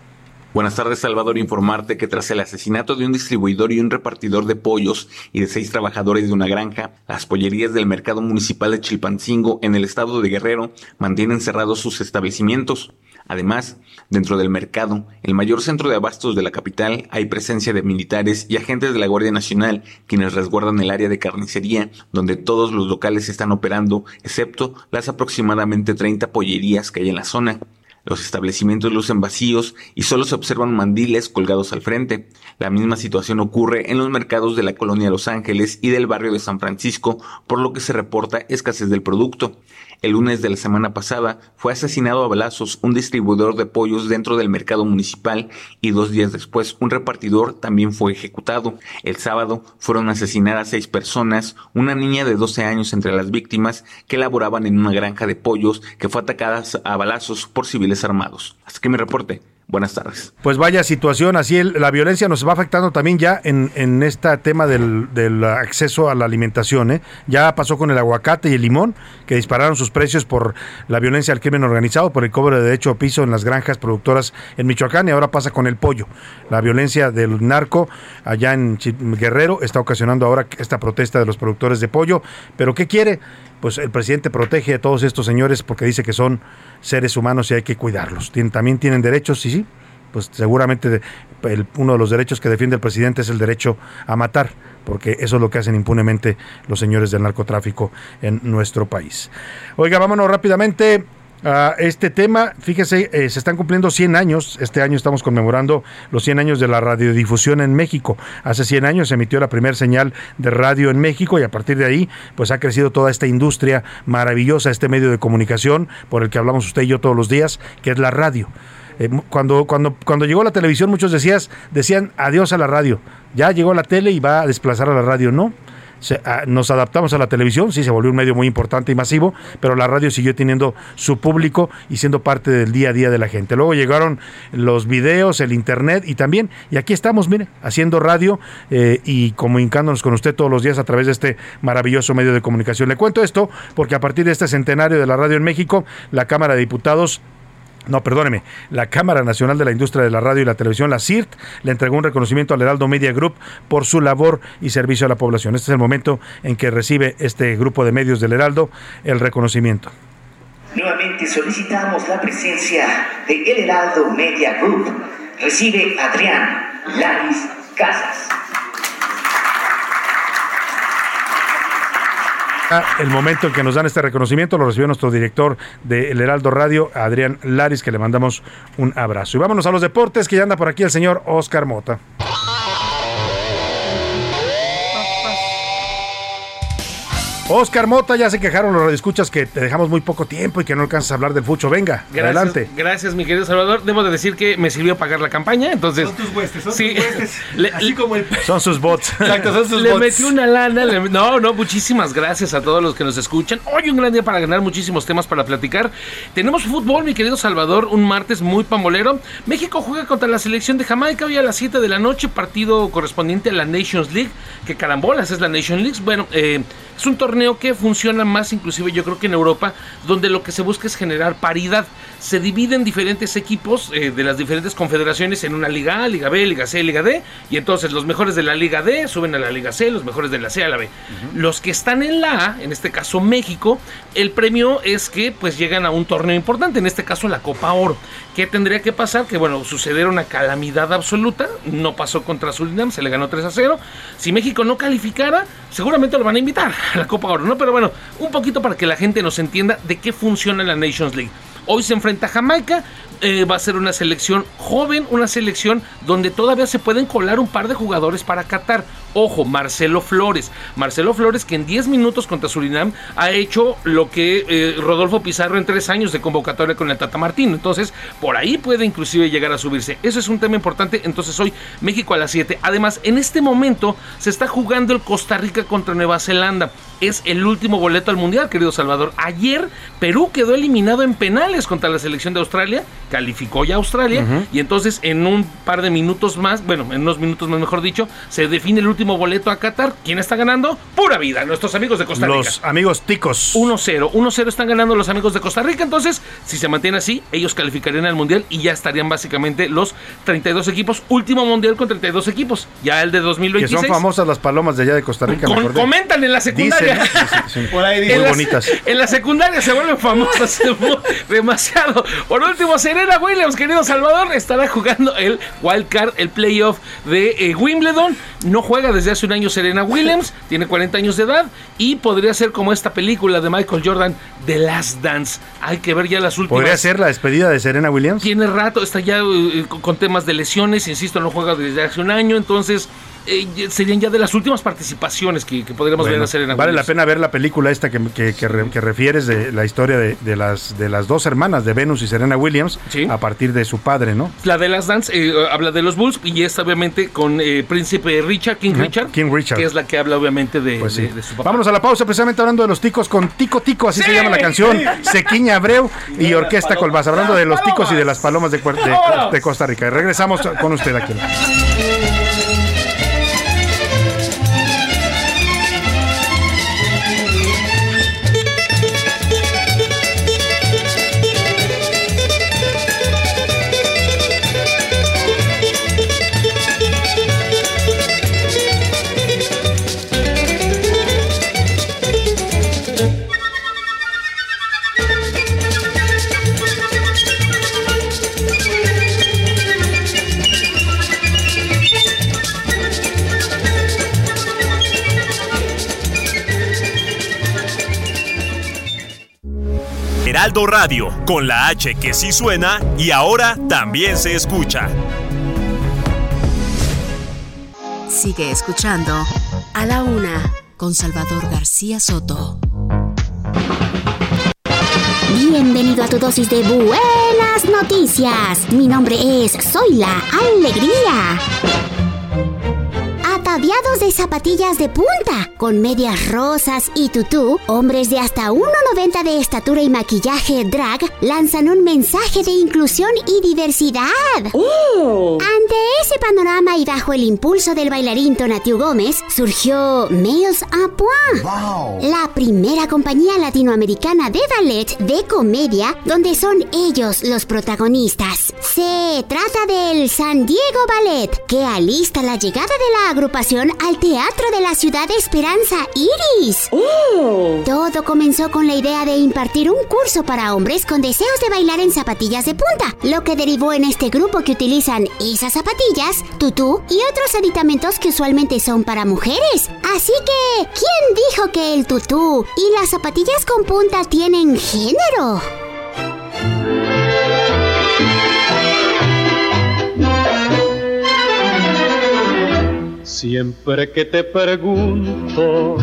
Buenas tardes, Salvador. Informarte que tras el asesinato de un distribuidor y un repartidor de pollos y de seis trabajadores de una granja, las pollerías del mercado municipal de Chilpancingo en el estado de Guerrero mantienen cerrados sus establecimientos. Además, dentro del mercado, el mayor centro de abastos de la capital, hay presencia de militares y agentes de la Guardia Nacional quienes resguardan el área de carnicería donde todos los locales están operando, excepto las aproximadamente 30 pollerías que hay en la zona. Los establecimientos lucen vacíos y solo se observan mandiles colgados al frente. La misma situación ocurre en los mercados de la colonia Los Ángeles y del barrio de San Francisco, por lo que se reporta escasez del producto. El lunes de la semana pasada fue asesinado a balazos un distribuidor de pollos dentro del mercado municipal y dos días después un repartidor también fue ejecutado. El sábado fueron asesinadas seis personas, una niña de 12 años entre las víctimas que laboraban en una granja de pollos que fue atacada a balazos por civiles armados. Hasta que mi reporte. Buenas tardes. Pues vaya situación, así el- la violencia nos va afectando también ya en, en este tema del, del acceso a la alimentación. ¿eh? Ya pasó con el aguacate y el limón, que dispararon sus precios por la violencia al crimen organizado, por el cobro de derecho a piso en las granjas productoras en Michoacán, y ahora pasa con el pollo. La violencia del narco allá en Guerrero está ocasionando ahora esta protesta de los productores de pollo. ¿Pero qué quiere? Pues el presidente protege a todos estos señores porque dice que son seres humanos y hay que cuidarlos. También tienen derechos, sí, sí, pues seguramente uno de los derechos que defiende el presidente es el derecho a matar, porque eso es lo que hacen impunemente los señores del narcotráfico en nuestro país. Oiga, vámonos rápidamente a este tema. Fíjese, eh, se están cumpliendo 100 años. Este año estamos conmemorando los 100 años de la radiodifusión en México. Hace 100 años se emitió la primera señal de radio en México y a partir de ahí, pues ha crecido toda esta industria maravillosa, este medio de comunicación por el que hablamos usted y yo todos los días, que es la radio. Eh, cuando, cuando, cuando llegó la televisión, muchos decías, decían adiós a la radio. Ya llegó la tele y va a desplazar a la radio. No. Ah, nos adaptamos a la televisión, sí, se volvió un medio muy importante y masivo, pero la radio siguió teniendo su público y siendo parte del día a día de la gente. Luego llegaron los videos, el internet y también, y aquí estamos, mire, haciendo radio eh, y comunicándonos con usted todos los días a través de este maravilloso medio de comunicación. Le cuento esto porque a partir de este centenario de la radio en México, la Cámara de Diputados no, perdóneme. La Cámara Nacional de la Industria de la Radio y la Televisión, la CIRT, le entregó un reconocimiento al Heraldo Media Group por su labor y servicio a la población. Este es el momento en que recibe este grupo de medios del Heraldo el reconocimiento. Nuevamente solicitamos la presencia de El Heraldo Media Group. Recibe Adrián Laris Casas. El momento en que nos dan este reconocimiento lo recibió nuestro director de El Heraldo Radio, Adrián Laris, que le mandamos un abrazo. Y vámonos a los deportes, que ya anda por aquí el señor Oscar Mota. Oscar Mota, ya se quejaron los escuchas que te dejamos muy poco tiempo y que no alcanzas a hablar del fucho. Venga, Gracias, adelante. Gracias, mi querido Salvador. Debo de decir que me sirvió pagar la campaña, entonces... Son tus huestes, son Sí. tus huestes. [laughs] Le- Así como el... Son sus bots. [laughs] Exacto, son sus Le bots. metí una lana. le- no, no, muchísimas gracias a todos los que nos escuchan. Hoy un gran día para ganar muchísimos temas para platicar. Tenemos fútbol, mi querido Salvador, un martes muy pamolero. México juega contra la selección de Jamaica hoy a las 7 de la noche, partido correspondiente a la Nations League. Que carambolas es la Nations League. Bueno, eh, es un torneo que funciona más inclusive yo creo que en Europa, donde lo que se busca es generar paridad. Se dividen diferentes equipos eh, de las diferentes confederaciones en una Liga A, Liga B, Liga C, Liga D, y entonces los mejores de la Liga D suben a la Liga C, los mejores de la C a la B. Los que están en la A, en este caso México, el premio es que pues llegan a un torneo importante, en este caso la Copa Oro. ¿Qué tendría que pasar? Que bueno, sucediera una calamidad absoluta, no pasó contra Surinam, se le ganó 3 a 0. Si México no calificara, seguramente lo van a invitar [laughs] a la Copa Oro, ¿no? Pero bueno, un poquito para que la gente nos entienda de qué funciona la Nations League. Hoy se enfrenta a Jamaica, eh, va a ser una selección joven, una selección donde todavía se pueden colar un par de jugadores para Qatar. Ojo, Marcelo Flores. Marcelo Flores que en 10 minutos contra Surinam ha hecho lo que eh, Rodolfo Pizarro en 3 años de convocatoria con el Tata Martino. Entonces, por ahí puede inclusive llegar a subirse. Eso es un tema importante. Entonces, hoy México a las 7. Además, en este momento se está jugando el Costa Rica contra Nueva Zelanda. Es el último boleto al Mundial, querido Salvador. Ayer Perú quedó eliminado en penales contra la selección de Australia. Calificó ya Australia. Y entonces en un par de minutos más, bueno, en unos minutos más mejor dicho, se define el último boleto a Qatar. ¿Quién está ganando? Pura vida, nuestros amigos de Costa Rica. Los amigos ticos. 1-0. 1-0 están ganando los amigos de Costa Rica. Entonces, si se mantiene así, ellos calificarían al Mundial y ya estarían básicamente los 32 equipos. Último Mundial con 32 equipos. Ya el de Que 2026. son famosas las palomas de allá de Costa Rica, Con- comentan en la secundaria. Dicen, dicen, sí. [laughs] Por ahí Muy dice. En la- bonitas. En la secundaria se vuelven famosas [laughs] demasiado. Por último, Serena Williams, querido Salvador, estará jugando el wild card, el playoff de eh, Wimbledon. No juega desde hace un año Serena Williams, [laughs] tiene 40 años de edad y podría ser como esta película de Michael Jordan, The Last Dance. Hay que ver ya las últimas. ¿Podría ser la despedida de Serena Williams? Tiene rato, está ya eh, con- con temas de lesiones, insisto, no juega desde hace un año, entonces eh, serían ya de las últimas participaciones que, que podríamos ver Bueno, a Serena vale la pena ver la película esta que, que- que re- que refieres de la historia de, de las, de las dos hermanas de Venus y Serena Williams a partir de su padre, ¿no? La de Last Dance eh, habla de los Bulls y esta obviamente con eh, Príncipe Richard, King Richard, King Richard. que es la que habla obviamente de, Pues sí. de- de su papá. Vámonos a la pausa, precisamente hablando de los ticos con Tico Tico, así se llama la canción, [laughs] Sequiña Abreu y Orquesta Colbás, hablando de los ticos y de las palomas de, Cuer- de- de Costa Rica. Regresamos con usted aquí. Heraldo Radio, con la H que sí suena y ahora también se escucha. Sigue escuchando A la Una con Salvador García Soto. Bienvenido a tu dosis de buenas noticias. Mi nombre es Soy la Alegría. Ataviados de zapatillas de punta, con medias rosas y tutú, hombres de hasta 1,90 de estatura y maquillaje drag lanzan un mensaje de inclusión y diversidad. Ante ese panorama y bajo el impulso del bailarín Tonatiu Gómez, surgió Males à Point, la primera compañía latinoamericana de ballet de comedia donde son ellos los protagonistas. Se trata del San Diego Ballet, que alista la llegada de la agrupación al Teatro de la Ciudad de Esperanza Iris. Todo comenzó con la idea de impartir un curso para hombres con deseos de bailar en zapatillas de punta, lo que derivó en este grupo que utilizan esas zapatillas, tutú y otros aditamentos que usualmente son para mujeres. Así que, ¿quién dijo que el tutú y las zapatillas con punta tienen género? Siempre que te pregunto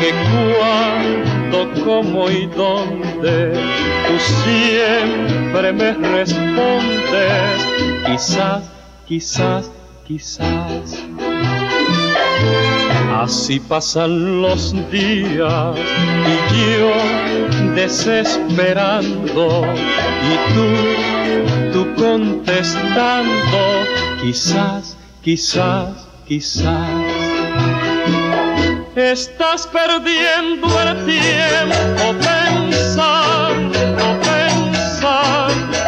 que cuando, cómo y dónde tú siempre me respondes. Quizás, quizás, quizás. Así pasan los días y yo desesperando y tú, tú contestando, quizás, quizás, quizás. Estás perdiendo el tiempo pensando, pensando,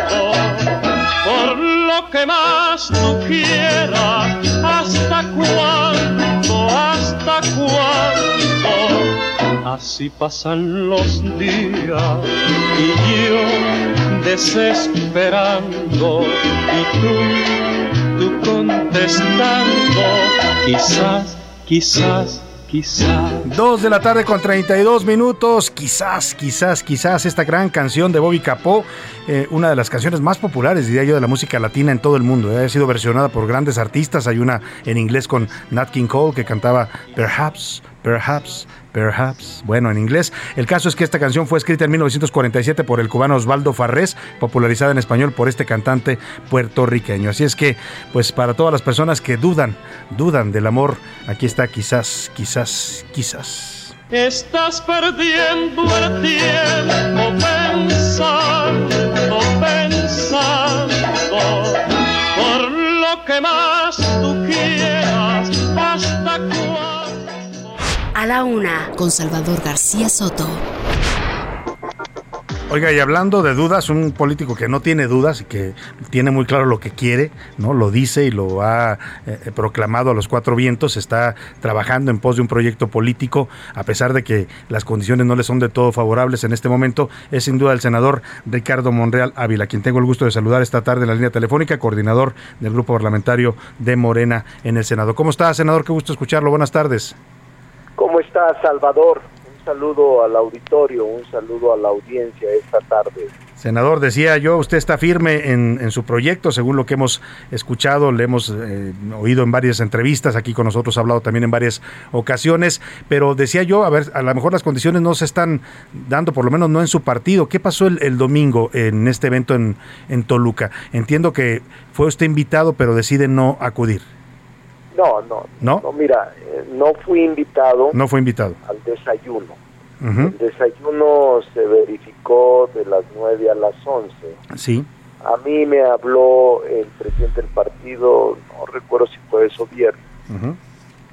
por lo que más tú quieras, hasta cuándo, hasta cuándo. Así pasan los días y yo desesperando y tú, quizás, quizás, quizás. Dos de la tarde con 32 minutos. Quizás, quizás, quizás esta gran canción de Bobby Capó, eh, una de las canciones más populares, diría yo, de la música latina en todo el mundo. eh, Ha sido versionada por grandes artistas. Hay una en inglés con Nat King Cole que cantaba Perhaps, Perhaps. Perhaps. Bueno, en inglés. El caso es que esta canción fue escrita en 1947 por el cubano Osvaldo Farrés, popularizada en español por este cantante puertorriqueño. Así es que, pues para todas las personas que dudan, dudan del amor, aquí está quizás, quizás, quizás. Estás perdiendo el tiempo pensando, pensando, por lo que más la una, con Salvador García Soto. Oiga, y hablando de dudas, un político que no tiene dudas y que tiene muy claro lo que quiere, ¿no? Lo dice y lo ha eh, proclamado a los cuatro vientos, está trabajando en pos de un proyecto político, a pesar de que las condiciones no le son de todo favorables en este momento, es sin duda el senador Ricardo Monreal Ávila, quien tengo el gusto de saludar esta tarde en la línea telefónica, coordinador del grupo parlamentario de Morena en el Senado. ¿Cómo está, senador? Qué gusto escucharlo. Buenas tardes. ¿Cómo está, Salvador? Un saludo al auditorio, un saludo a la audiencia esta tarde. Senador, decía yo, usted está firme en, su proyecto, según lo que hemos escuchado, le hemos eh, oído en varias entrevistas, aquí con nosotros ha hablado también en varias ocasiones, pero decía yo, a ver, a lo mejor las condiciones no se están dando, por lo menos no en su partido. ¿Qué pasó el, el domingo en este evento en, en Toluca? Entiendo que fue usted invitado, pero decide no acudir. No, no, ¿No? mira, eh, no fui invitado No fue invitado. al desayuno. El desayuno se verificó de las 9 a las 11. Sí. A mí me habló el presidente del partido, no recuerdo si fue eso viernes,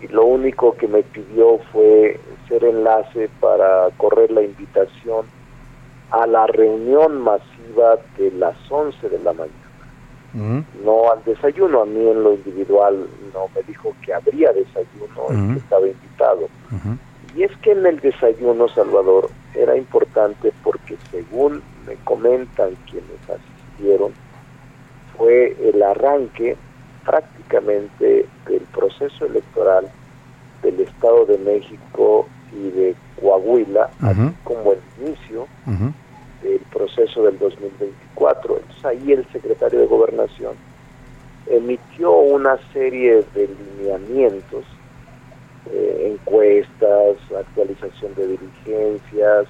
y lo único que me pidió fue ser enlace para correr la invitación a la reunión masiva de las 11 de la mañana. No al desayuno. A mí en lo individual no me dijo que habría desayuno y Ujú. que estaba invitado. Y es que en el desayuno, Salvador, era importante porque según me comentan quienes asistieron, fue el arranque prácticamente del proceso electoral del Estado de México y de Coahuila, así como el inicio. Del proceso del 2024. Entonces ahí el secretario de Gobernación emitió una serie de lineamientos, eh, encuestas, actualización de diligencias,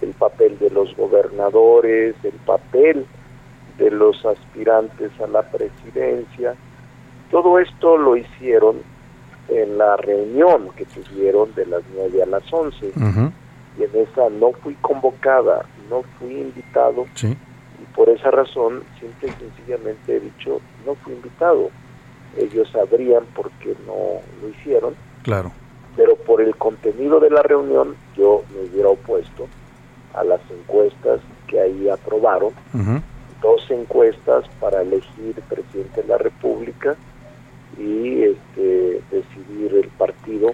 el papel de los gobernadores, el papel de los aspirantes a la presidencia. Todo esto lo hicieron en la reunión que tuvieron de las 9 a las 11 Ujú. y en esa no fui convocada, no fui invitado Sí. y por esa razón simple y sencillamente he dicho no fui invitado. Ellos sabrían por qué no lo hicieron, Claro. pero por el contenido de la reunión yo me hubiera opuesto a las encuestas que ahí aprobaron, dos encuestas para elegir presidente de la República y este, decidir el partido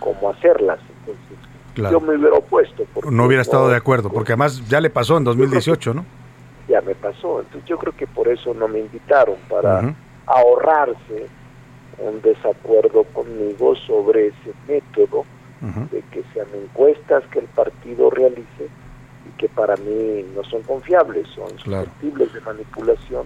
cómo hacerlas. Entonces, Claro. yo me hubiera opuesto. porque No hubiera estado no- de acuerdo, porque además ya le pasó en 2018, ¿no? ya me pasó. Entonces yo creo que por eso no me invitaron, para ahorrarse un desacuerdo conmigo sobre ese método de que sean encuestas que el partido realice y que para mí no son confiables, son Claro. susceptibles de manipulación,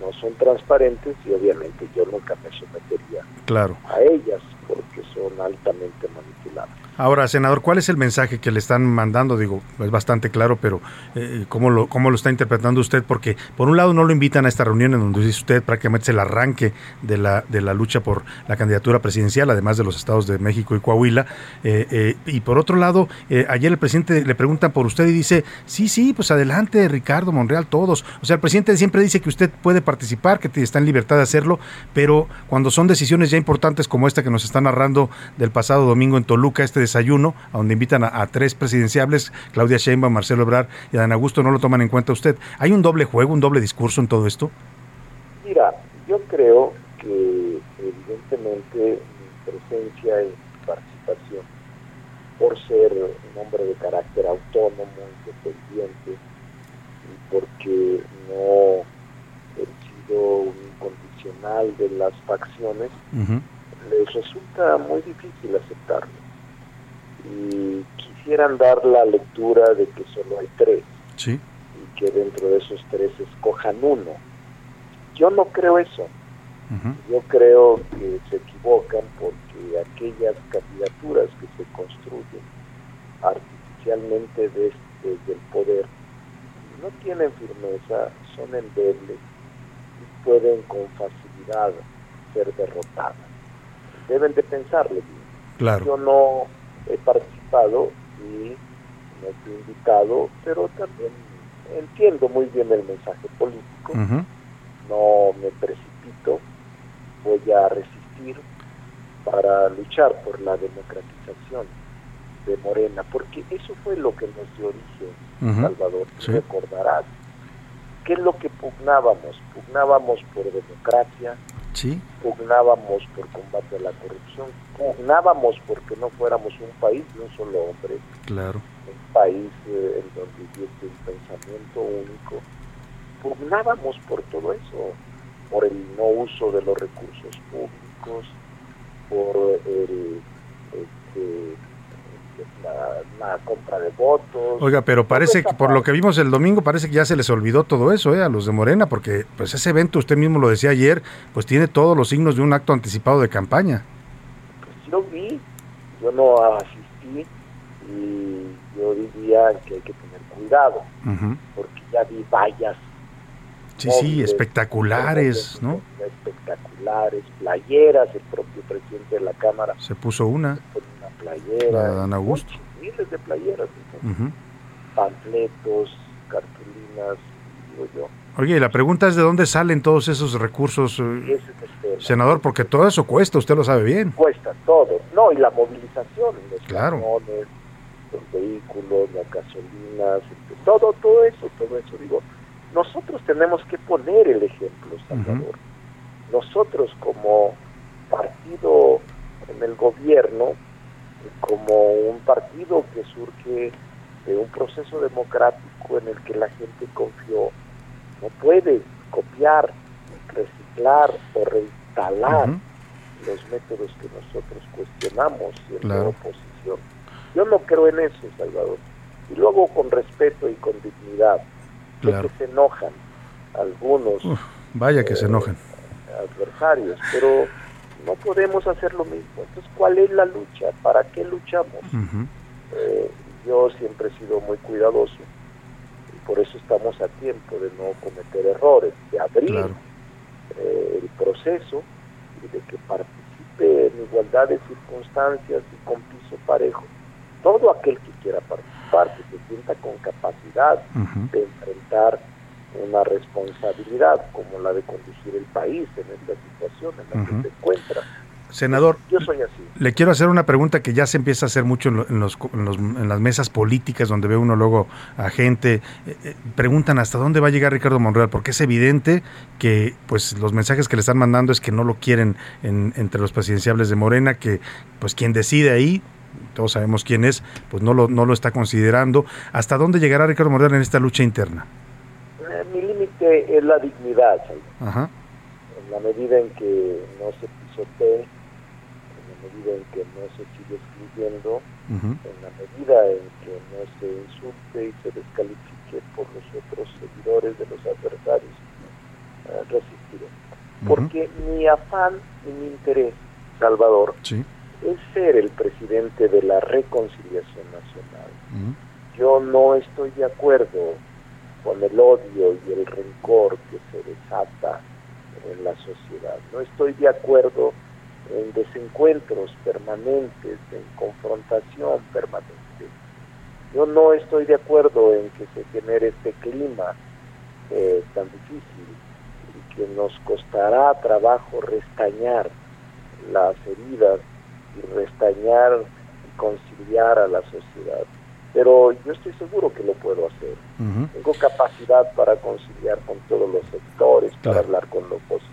no son transparentes y obviamente yo nunca me sometería Claro. a ellas porque son altamente manipulables. Ahora, senador, ¿cuál es el mensaje que le están mandando? Digo, es bastante claro, pero eh, ¿cómo, lo, ¿cómo lo está interpretando usted? Porque por un lado no lo invitan a esta reunión en donde dice usted prácticamente es el arranque de la, de la lucha por la candidatura presidencial, además de los estados de México y Coahuila. Eh, eh, y por otro lado, ayer el presidente le preguntan por usted y dice, sí, sí, pues adelante, Ricardo Monreal, todos. O sea, el presidente siempre dice que usted puede participar, que está en libertad de hacerlo, pero cuando son decisiones ya importantes como esta que nos está narrando del pasado domingo en Toluca, este desayuno, a donde invitan a, a tres presidenciables, Claudia Sheinbaum, Marcelo Ebrard y Adán Augusto, no lo toman en cuenta usted. ¿Hay un doble juego, un doble discurso en todo esto? Mira, yo creo que evidentemente mi presencia y mi participación, por ser un hombre de carácter autónomo, independiente, y porque no he sido un incondicional de las facciones, les resulta muy difícil aceptarlo. Y quisieran dar la lectura de que solo hay tres Sí. y que dentro de esos tres escojan uno. Yo no creo eso. Yo creo que se equivocan porque aquellas candidaturas que se construyen artificialmente des- desde el poder no tienen firmeza, son endebles y pueden con facilidad ser derrotadas. Deben de pensarle bien. Claro. Yo no he participado y no fui invitado, pero también entiendo muy bien el mensaje político no me precipito, voy a resistir para luchar por la democratización de Morena, porque eso fue lo que nos dio origen, Ujú, Salvador, tú sí. recordarás. ¿Qué es lo que pugnábamos? Pugnábamos por democracia, Sí. pugnábamos por combate a la corrupción, pugnábamos porque no fuéramos un país de un solo hombre, Claro. un país eh, en donde hubiese un pensamiento único. Pugnábamos por todo eso, por el no uso de los recursos públicos, por el, este, la, la compra de votos. Oiga, pero parece que por lo que vimos el domingo parece que ya se les olvidó todo eso, ¿eh? A los de Morena, porque pues ese evento, usted mismo lo decía ayer, pues tiene todos los signos de un acto anticipado de campaña. Sí lo vi, yo no asistí y yo diría que hay que tener cuidado, porque ya vi vallas Sí, sí, móviles, espectaculares, ¿no? espectaculares, playeras, el propio presidente de la Cámara Se puso una. Una playera, La Dan Augusto. miles de playeras, ¿no? Ujú. panfletos, cartulinas, digo yo. Oye, y la pregunta es de dónde salen todos esos recursos, eh, es senador, porque todo eso cuesta, usted lo sabe bien. Cuesta todo, no, y la movilización, los Claro. camiones, los vehículos, las gasolinas, este, todo, todo eso, todo eso, digo, nosotros tenemos que poner el ejemplo, Salvador. Nosotros como partido en el gobierno, como un partido que surge de un proceso democrático en el que la gente confió, no puede copiar, reciclar o reinstalar los métodos que nosotros cuestionamos siendo Claro. oposición. Yo no creo en eso, Salvador. Y luego con respeto y con dignidad, Claro. que se enojan algunos Uf, vaya que se enojen. adversarios, pero no podemos hacer lo mismo. Entonces, ¿cuál es la lucha? ¿Para qué luchamos? Eh, yo siempre he sido muy cuidadoso y por eso estamos a tiempo de no cometer errores, de abrir Claro. eh, el proceso y de que participe en igualdad de circunstancias y con piso parejo. Todo aquel que quiera participar, que se sienta con capacidad de enfrentar una responsabilidad como la de conducir el país en esta situación en la que se encuentra. Senador, Yo soy así. le quiero hacer una pregunta que ya se empieza a hacer mucho en, lo- en los, en los- en las mesas políticas donde ve uno luego a gente. eh, eh, preguntan hasta dónde va a llegar Ricardo Monreal, porque es evidente que pues los mensajes que le están mandando es que no lo quieren en- entre los presidenciables de Morena, que pues quien decide ahí, todos sabemos quién es, pues no lo, no lo está considerando. ¿Hasta dónde llegará Ricardo Monreal en esta lucha interna? Eh, mi límite es la dignidad. Ajá. en la medida en que no se pisotee, en la medida en que no se sigue excluyendo, Ujú. en la medida en que no se insulte y se descalifique por los otros seguidores de los adversarios, eh, resistiré. Porque mi afán y mi interés, Salvador, Sí. es ser el presidente de la reconciliación nacional. Yo no estoy de acuerdo con el odio y el rencor que se desata en la sociedad. No estoy de acuerdo en desencuentros permanentes, en confrontación permanente. Yo no estoy de acuerdo en que se genere este clima eh, tan difícil y que nos costará trabajo restañar las heridas y restañar y conciliar a la sociedad. Pero yo estoy seguro que lo puedo hacer. Tengo capacidad para conciliar con todos los sectores, para hablar con oposición,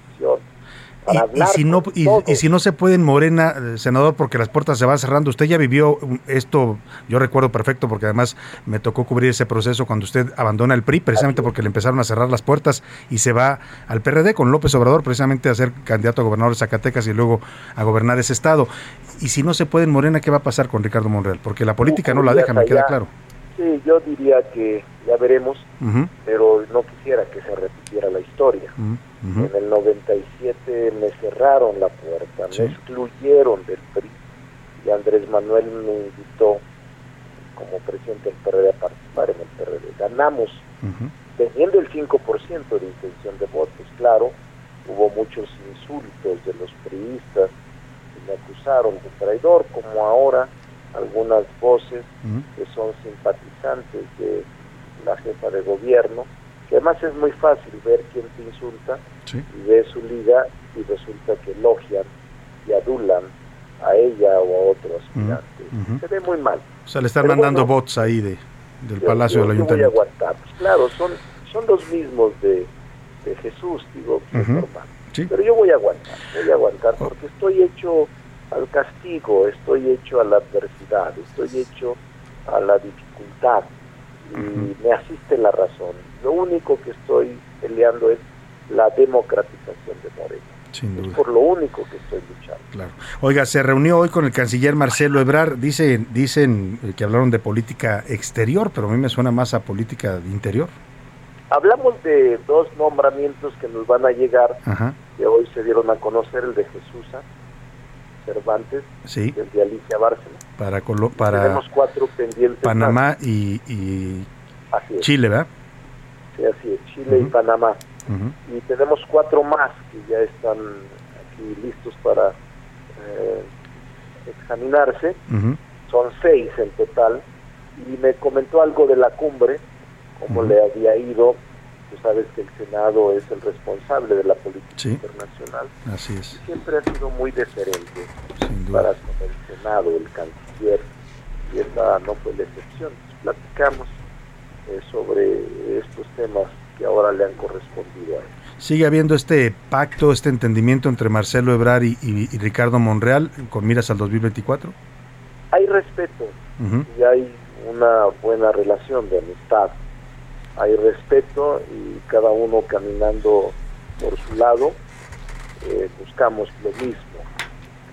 para Y, si no y, si no se puede en Morena, eh, senador, porque las puertas se van cerrando. Usted ya vivió um, esto, yo recuerdo perfecto, porque además me tocó cubrir ese proceso cuando usted abandona el PRI, precisamente porque le empezaron a cerrar las puertas y se va al PRD con López Obrador, precisamente a ser candidato a gobernador de Zacatecas y luego a gobernar ese estado. Y si no se puede en Morena, ¿qué va a pasar con Ricardo Monreal? Porque la política no la deja, me queda claro. Sí, yo diría que ya veremos, pero no quisiera que se repitiera la historia. Ujú, ujú. En el 97 me cerraron la puerta, Sí. me excluyeron del PRI y Andrés Manuel me invitó como presidente del PRD a participar en el PRD. Ganamos teniendo el 5% de intención de votos, claro, hubo muchos insultos de los priistas que me acusaron de traidor, como ahora algunas voces que son simpatizantes de la jefa de gobierno, que además es muy fácil ver quién te insulta y ve su liga y resulta que elogian y adulan a ella o a otro aspirante. ujú. Se ve muy mal. O sea, le están Pero mandando bueno, bots ahí de, del yo- Palacio yo- del yo voy a Ayuntamiento. aguantar. Pues claro, son, son los mismos de, de Jesús, digo, que es Ujú. normal. Sí. Pero yo voy a aguantar, voy a aguantar porque estoy hecho al castigo, estoy hecho a la adversidad, estoy hecho a la dificultad y me asiste la razón. Lo único que estoy peleando es la democratización de Morena. Sin Es duda. por lo único que estoy luchando. Claro. Oiga, se reunió hoy con el canciller Marcelo Ebrard. Dice, dicen eh, que hablaron de política exterior, pero a mí me suena más a política de interior. Hablamos de dos nombramientos que nos van a llegar, Ajá. que hoy se dieron a conocer, el de Jesusa Cervantes Sí. y el de Alicia Bárcena. Para, Colo- para Tenemos cuatro pendientes. Panamá y, y es. Chile, ¿verdad? Sí, así es, Chile y Panamá. Y tenemos cuatro más que ya están aquí listos para eh, examinarse. Son seis en total. Y me comentó algo de la cumbre, cómo le había ido. Tú sabes que el Senado es el responsable de la política Sí. internacional. Así es. Siempre ha sido muy deferente para con el Senado, el canciller, y esta no fue la excepción. Platicamos eh, sobre estos temas que ahora le han correspondido a él. Sigue habiendo este pacto, este entendimiento entre Marcelo Ebrard y, y- y Ricardo Monreal con miras al 2024. Hay respeto y hay una buena relación de amistad. Hay respeto y cada uno caminando por su lado eh, buscamos lo mismo,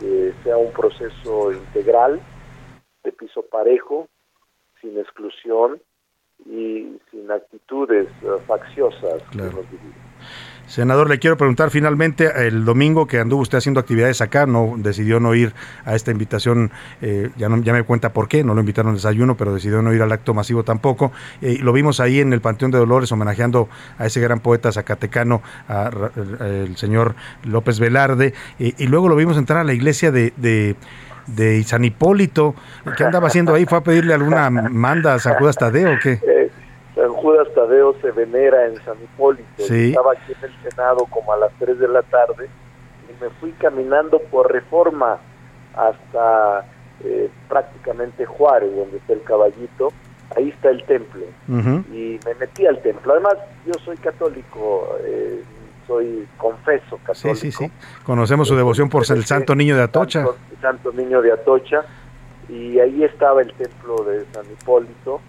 que sea un proceso integral, de piso parejo, sin exclusión y sin actitudes eh, facciosas Claro. Senador, le quiero preguntar finalmente, el domingo que anduvo usted haciendo actividades acá, no decidió no ir a esta invitación, eh, ya, no, ya me cuenta por qué, no lo invitaron al desayuno, pero decidió no ir al acto masivo tampoco. Eh, lo vimos ahí en el Panteón de Dolores homenajeando a ese gran poeta zacatecano, a el señor López Velarde, eh, y luego lo vimos entrar a la iglesia de... de de San Hipólito, ¿qué andaba haciendo ahí? ¿Fue a pedirle alguna manda a San Judas Tadeo o qué? Eh, San Judas Tadeo se venera en San Hipólito. Sí. Estaba aquí en el Senado como a las 3 de la tarde y me fui caminando por reforma hasta eh, prácticamente Juárez, donde está el caballito. Ahí está el templo. Y me metí al templo. Además, yo soy católico, eh, soy confeso Sí, católico. sí, sí. Conocemos su devoción por el Santo Niño de Atocha. Santo, Santo Niño de Atocha, y ahí estaba el templo de San Hipólito,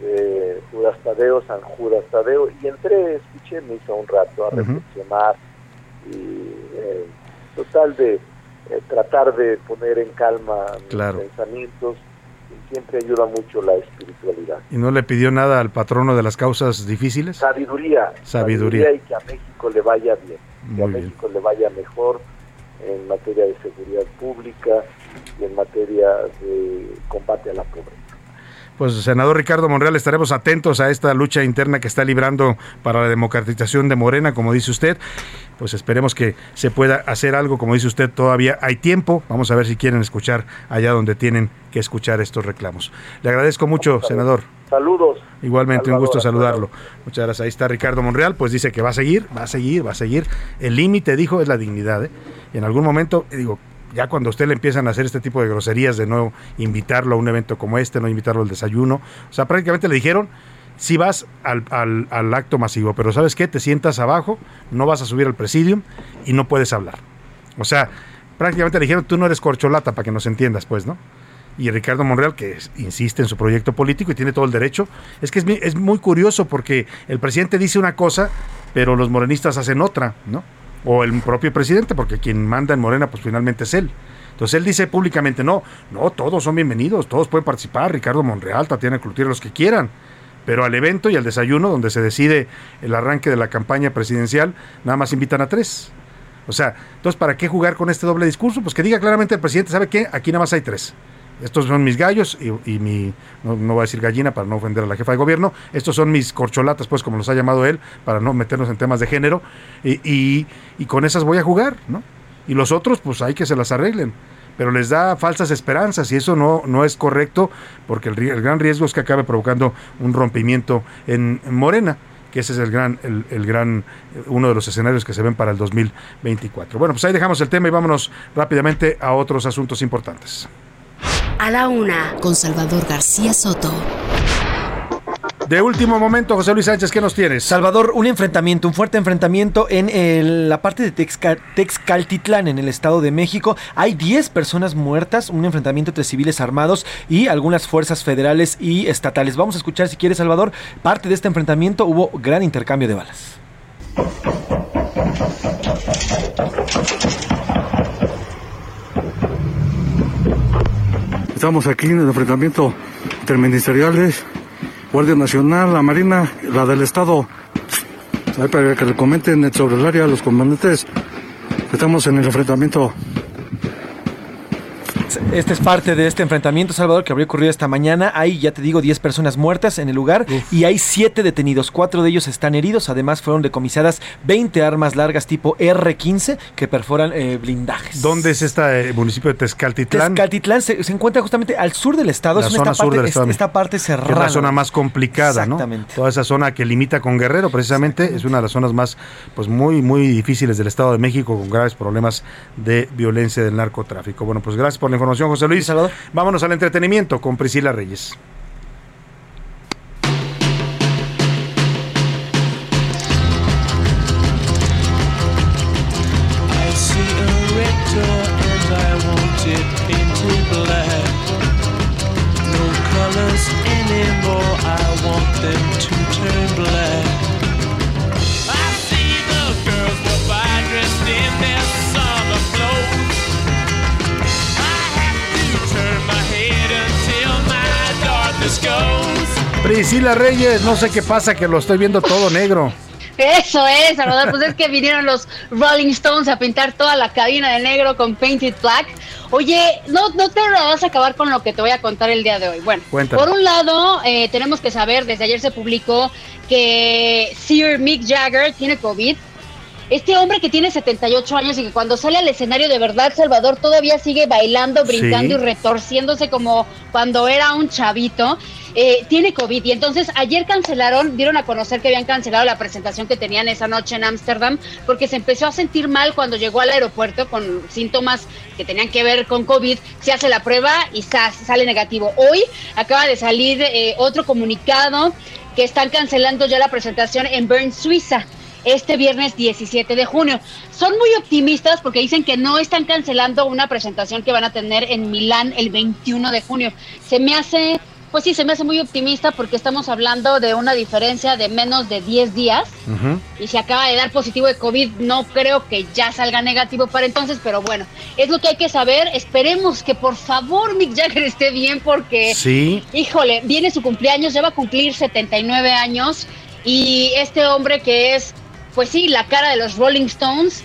de Judas Tadeo, San Judas Tadeo, y entré, escuché misa un rato a reflexionar, y eh, total de eh, tratar de poner en calma mis pensamientos, siempre ayuda mucho la espiritualidad. ¿Y no le pidió nada al patrono de las causas difíciles? Sabiduría, Sabiduría. y que a México le vaya bien, que a Muy bien. México le vaya mejor en materia de seguridad pública y en materia de combate a la pobreza. Pues, senador Ricardo Monreal, estaremos atentos a esta lucha interna que está librando para la democratización de Morena, como dice usted. Pues esperemos que se pueda hacer algo, como dice usted, todavía hay tiempo. Vamos a ver si quieren escuchar allá donde tienen que escuchar estos reclamos. Le agradezco mucho, senador. Saludos. Igualmente, un gusto saludarlo. Muchas gracias. Ahí está Ricardo Monreal, pues dice que va a seguir, va a seguir, va a seguir. El límite, dijo, es la dignidad. ¿eh? Y en algún momento, digo, ya cuando usted le empiezan a hacer este tipo de groserías de no invitarlo a un evento como este, no invitarlo al desayuno, o sea, prácticamente le dijeron, si vas al, al- acto masivo, pero ¿sabes qué? Te sientas abajo, no vas a subir al presidium y no puedes hablar. O sea, prácticamente le dijeron, tú no eres corcholata, para que nos entiendas, pues, ¿no? Y Ricardo Monreal, que insiste en su proyecto político y tiene todo el derecho, es que es muy curioso porque el presidente dice una cosa, pero los morenistas hacen otra, ¿no? O el propio presidente, porque quien manda en Morena, pues finalmente es él. Entonces él dice públicamente, no, no, todos son bienvenidos, todos pueden participar, Ricardo Monreal, Tatiana Cloutier, los que quieran. Pero al evento y al desayuno, donde se decide el arranque de la campaña presidencial, nada más invitan a tres. O sea, entonces, ¿para qué jugar con este doble discurso? Pues que diga claramente el presidente, ¿sabe qué? Aquí nada más hay tres. Estos son mis gallos y, mi, no, voy a decir gallina para no ofender a la jefa de gobierno, estos son mis corcholatas, pues como los ha llamado él, para no meternos en temas de género, y, con esas voy a jugar, ¿no? Y los otros, pues hay que se las arreglen. Pero les da falsas esperanzas y eso no, no es correcto porque el, gran riesgo es que acabe provocando un rompimiento en, en Morena que ese es el gran, el, gran, uno de los escenarios que se ven para el 2024. Bueno, pues ahí dejamos el tema y vámonos rápidamente a otros asuntos importantes. A la una, con Salvador García Soto. De último momento, José Luis Sánchez, ¿qué nos tienes? Salvador, un enfrentamiento, un fuerte enfrentamiento en el- la parte de Texca- Texcaltitlán, en el Estado de México. Hay 10 personas muertas, un enfrentamiento entre civiles armados y algunas fuerzas federales y estatales. Vamos a escuchar, si quieres, Salvador, parte de este enfrentamiento. Hubo gran intercambio de balas. Estamos aquí en el enfrentamiento interministeriales, Guardia Nacional, la Marina, la del Estado. Ahí para que le comenten sobre el área los comandantes. Estamos en el enfrentamiento. Este es parte de este enfrentamiento, Salvador, que habría ocurrido esta mañana. Hay, ya te digo, 10 personas muertas en el lugar y hay 7 detenidos. Cuatro de ellos están heridos. Además, fueron decomisadas 20 armas largas tipo R-15 que perforan eh, blindajes. ¿Dónde es este municipio de Tezcaltitlán? Tezcaltitlán se, se encuentra justamente al sur del estado. La es zona esta, sur parte, del es- estado. esta parte que cerrada. es la zona más complicada, ¿no? Exactamente. Toda esa zona que limita con Guerrero, precisamente, es una de las zonas más, pues muy, muy difíciles del Estado de México, con graves problemas de violencia del narcotráfico. Bueno, pues gracias por la información, José Luis. Vámonos al entretenimiento con Priscila Reyes. Priscila Reyes, no sé qué pasa, que lo estoy viendo todo negro. Eso es, Salvador. Pues es que vinieron los Rolling Stones a pintar toda la cabina de negro con Painted Black. Oye, no, no te vas a acabar con lo que te voy a contar el día de hoy. Bueno, Cuéntame. por un lado, eh, tenemos que saber, desde ayer se publicó que Sir Mick Jagger tiene COVID. Este hombre que tiene 78 años y que cuando sale al escenario de verdad, Salvador todavía sigue bailando, brincando Sí. y retorciéndose como cuando era un chavito, eh, tiene COVID. Y entonces ayer cancelaron, dieron a conocer que habían cancelado la presentación que tenían esa noche en Ámsterdam porque se empezó a sentir mal cuando llegó al aeropuerto con síntomas que tenían que ver con COVID. Se hace la prueba y ¡zas! sale negativo. Hoy acaba de salir eh, otro comunicado que están cancelando ya la presentación en Bern, Suiza este viernes 17 de junio. Son muy optimistas porque dicen que no están cancelando una presentación que van a tener en Milán el 21 de junio. Se me hace, pues sí, se me hace muy optimista porque estamos hablando de una diferencia de menos de 10 días y si acaba de dar positivo de COVID, no creo que ya salga negativo para entonces, pero bueno, es lo que hay que saber. Esperemos que por favor Mick Jagger esté bien porque Sí. Híjole, viene su cumpleaños, ya va a cumplir 79 años y este hombre que es, pues sí, la cara de los Rolling Stones,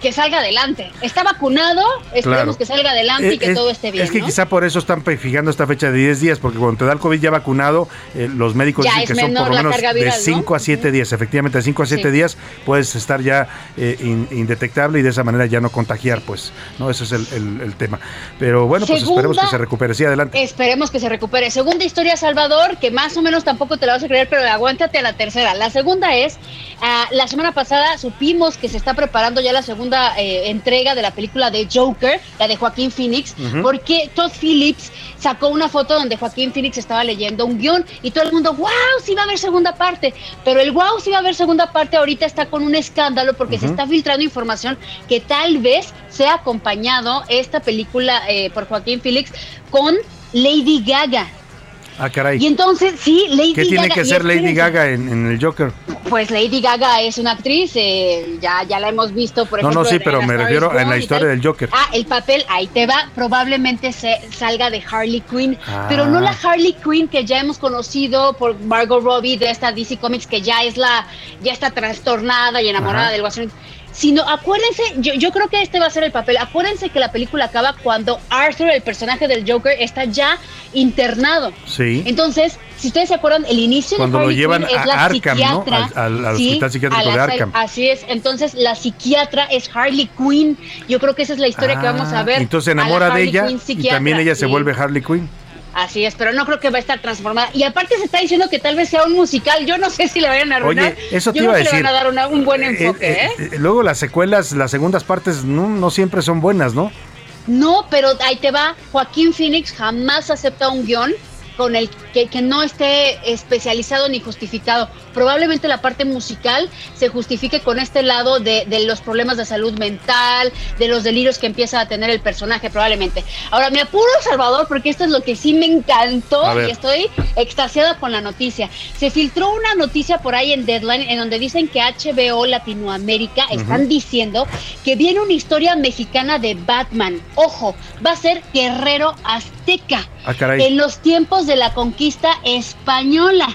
que salga adelante. Está vacunado, esperemos Claro. que salga adelante y Eh, que todo esté bien. Es que ¿no? quizá por eso están fijando esta fecha de 10 días, porque cuando te da el COVID ya vacunado, eh, los médicos Ya dicen que son por lo menos de viral, ¿no? 5 a 7 días. Efectivamente, de 5 a 7 Sí. días puedes estar ya eh, in- indetectable y de esa manera ya no contagiar, pues, ¿no? Ese es el, el- el tema. Pero bueno, pues esperemos que se recupere. Sí, adelante. Esperemos que se recupere. Segunda historia, Salvador, que más o menos tampoco te la vas a creer, pero aguántate a la tercera. La segunda es, ah, la semana pasada supimos que se está preparando ya la segunda eh, entrega de la película de Joker, la de Joaquín Phoenix, porque Todd Phillips sacó una foto donde Joaquín Phoenix estaba leyendo un guion y todo el mundo, wow, sí va a haber segunda parte. Pero el wow, sí va a haber segunda parte ahorita está con un escándalo porque se está filtrando información que tal vez sea acompañado esta película eh, por Joaquín Phoenix con Lady Gaga. Ah, caray. Y entonces, sí, Lady ¿Qué tiene Gaga. que ser Lady Gaga en, en el Joker? Pues Lady Gaga es una actriz, eh, ya, ya la hemos visto, por No, ejemplo. no, sí, en- pero A me refiero is en la Born historia del Joker. Ah, el papel, ahí te va, probablemente se salga de Harley Quinn, Ah. pero no la Harley Quinn que ya hemos conocido por Margot Robbie de esta DC Comics que ya es la, ya está trastornada y enamorada Ajá. del Guasón. Sino, acuérdense, yo, yo creo que este va a ser el papel. Acuérdense que la película acaba cuando Arthur, el personaje del Joker, está ya internado. Sí. Entonces, si ustedes se acuerdan, el inicio Cuando de lo Harley llevan Quinn es a la Arkham, ¿no? Al- al- al Sí, hospital psiquiátrico de Arkham. Así es. Entonces, la psiquiatra es Harley Quinn. Yo creo que esa es la historia que vamos a ver. Ah, Entonces se enamora de ella Quinn y también ella se vuelve Harley Quinn. Así es, pero no creo que va a estar transformada. Y aparte se está diciendo que tal vez sea un musical. Yo no sé si le vayan a arruinar. Oye, eso te Yo iba creo a que decir. le van a dar una- un buen Eh, enfoque, eh, ¿eh? eh, luego las secuelas, las segundas partes no, no siempre son buenas, ¿no? No, pero ahí te va. Joaquín Phoenix jamás acepta un guion con el que, que no esté especializado ni justificado. Probablemente la parte musical se justifique con este lado de, de los problemas de salud mental, de los delirios que empieza a tener el personaje, probablemente. Ahora, me apuro, Salvador, porque esto es lo que sí me encantó y estoy extasiada con la noticia. Se filtró una noticia por ahí en Deadline en donde dicen que HBO Latinoamérica están diciendo que viene una historia mexicana de Batman. Ojo, va a ser guerrero azteca. Ah. En los tiempos de la conquista española.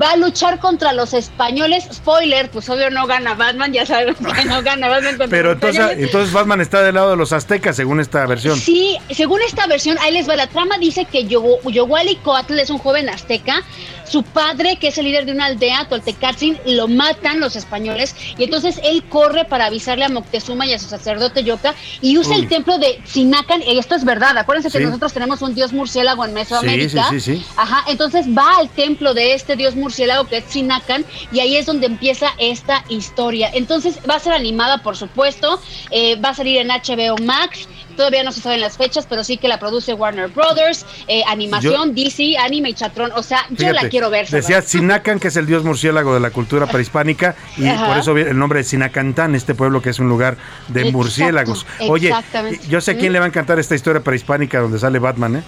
Va a luchar contra los españoles. Spoiler, pues obvio no gana Batman, ya sabemos que no gana Batman contra Pero los entonces, españoles. entonces Batman está del lado de los aztecas, según esta versión. Sí, según esta versión, ahí les va. La trama dice que Yowali Coatl es un joven azteca. Su padre, que es el líder de una aldea, Toltecatzin, lo matan los españoles. Y entonces él corre para avisarle a Moctezuma y a su sacerdote Yoka. Y usa Uy. el templo de Sinacan. Y esto es verdad. Acuérdense que nosotros tenemos un dios murciélago en Mesoamérica. sí, sí, sí. Ajá, entonces va al templo de este dios murciélago que es Sinacan y ahí es donde empieza esta historia. Entonces va a ser animada, por supuesto, eh, va a salir en HBO Max. Todavía no se saben las fechas, pero sí que la produce Warner Brothers, eh, animación, DC, anime y chatrón. O sea, yo la quiero ver. Decía. Sinacan, que es el dios murciélago de la cultura prehispánica, y Ajá. por eso el nombre de Sinacantán, este pueblo que es un lugar de Exacto, murciélagos. Oye, yo sé a quién le va a encantar esta historia prehispánica donde sale Batman, ¿eh?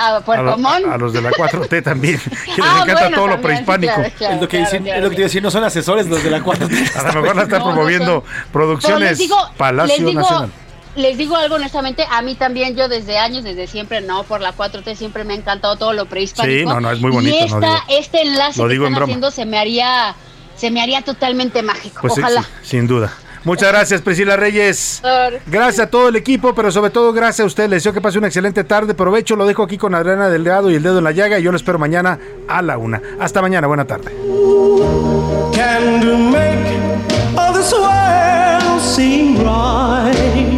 A, Puerto lo- Montt. a los de la 4T [laughs] también, que les Ah, encanta bueno, todo lo también, sí, prehispánico. claro, claro, es lo que claro, dicen- claro, es lo que te iba a decir, no son asesores los de la cuarta. A lo mejor la están No, promoviendo producciones digo, Palacio digo, Nacional. Les digo algo honestamente, a mí también, yo desde años, desde siempre, no, por la 4T siempre me ha encantado todo lo prehispánico. Sí, no, no, es muy bonito, Y no esta, digo- este enlace lo que digo están haciendo se me haría, se me haría totalmente mágico. Pues sí, Ojalá. sí, sin duda. Muchas gracias, Priscila Reyes. Gracias a todo el equipo, pero sobre todo gracias a usted. Les deseo que pase una excelente tarde. Provecho, lo dejo aquí con Adriana Delgado y el dedo en la llaga. Y yo lo espero mañana a la una. Hasta mañana, buena tarde. can to make all this world seem right.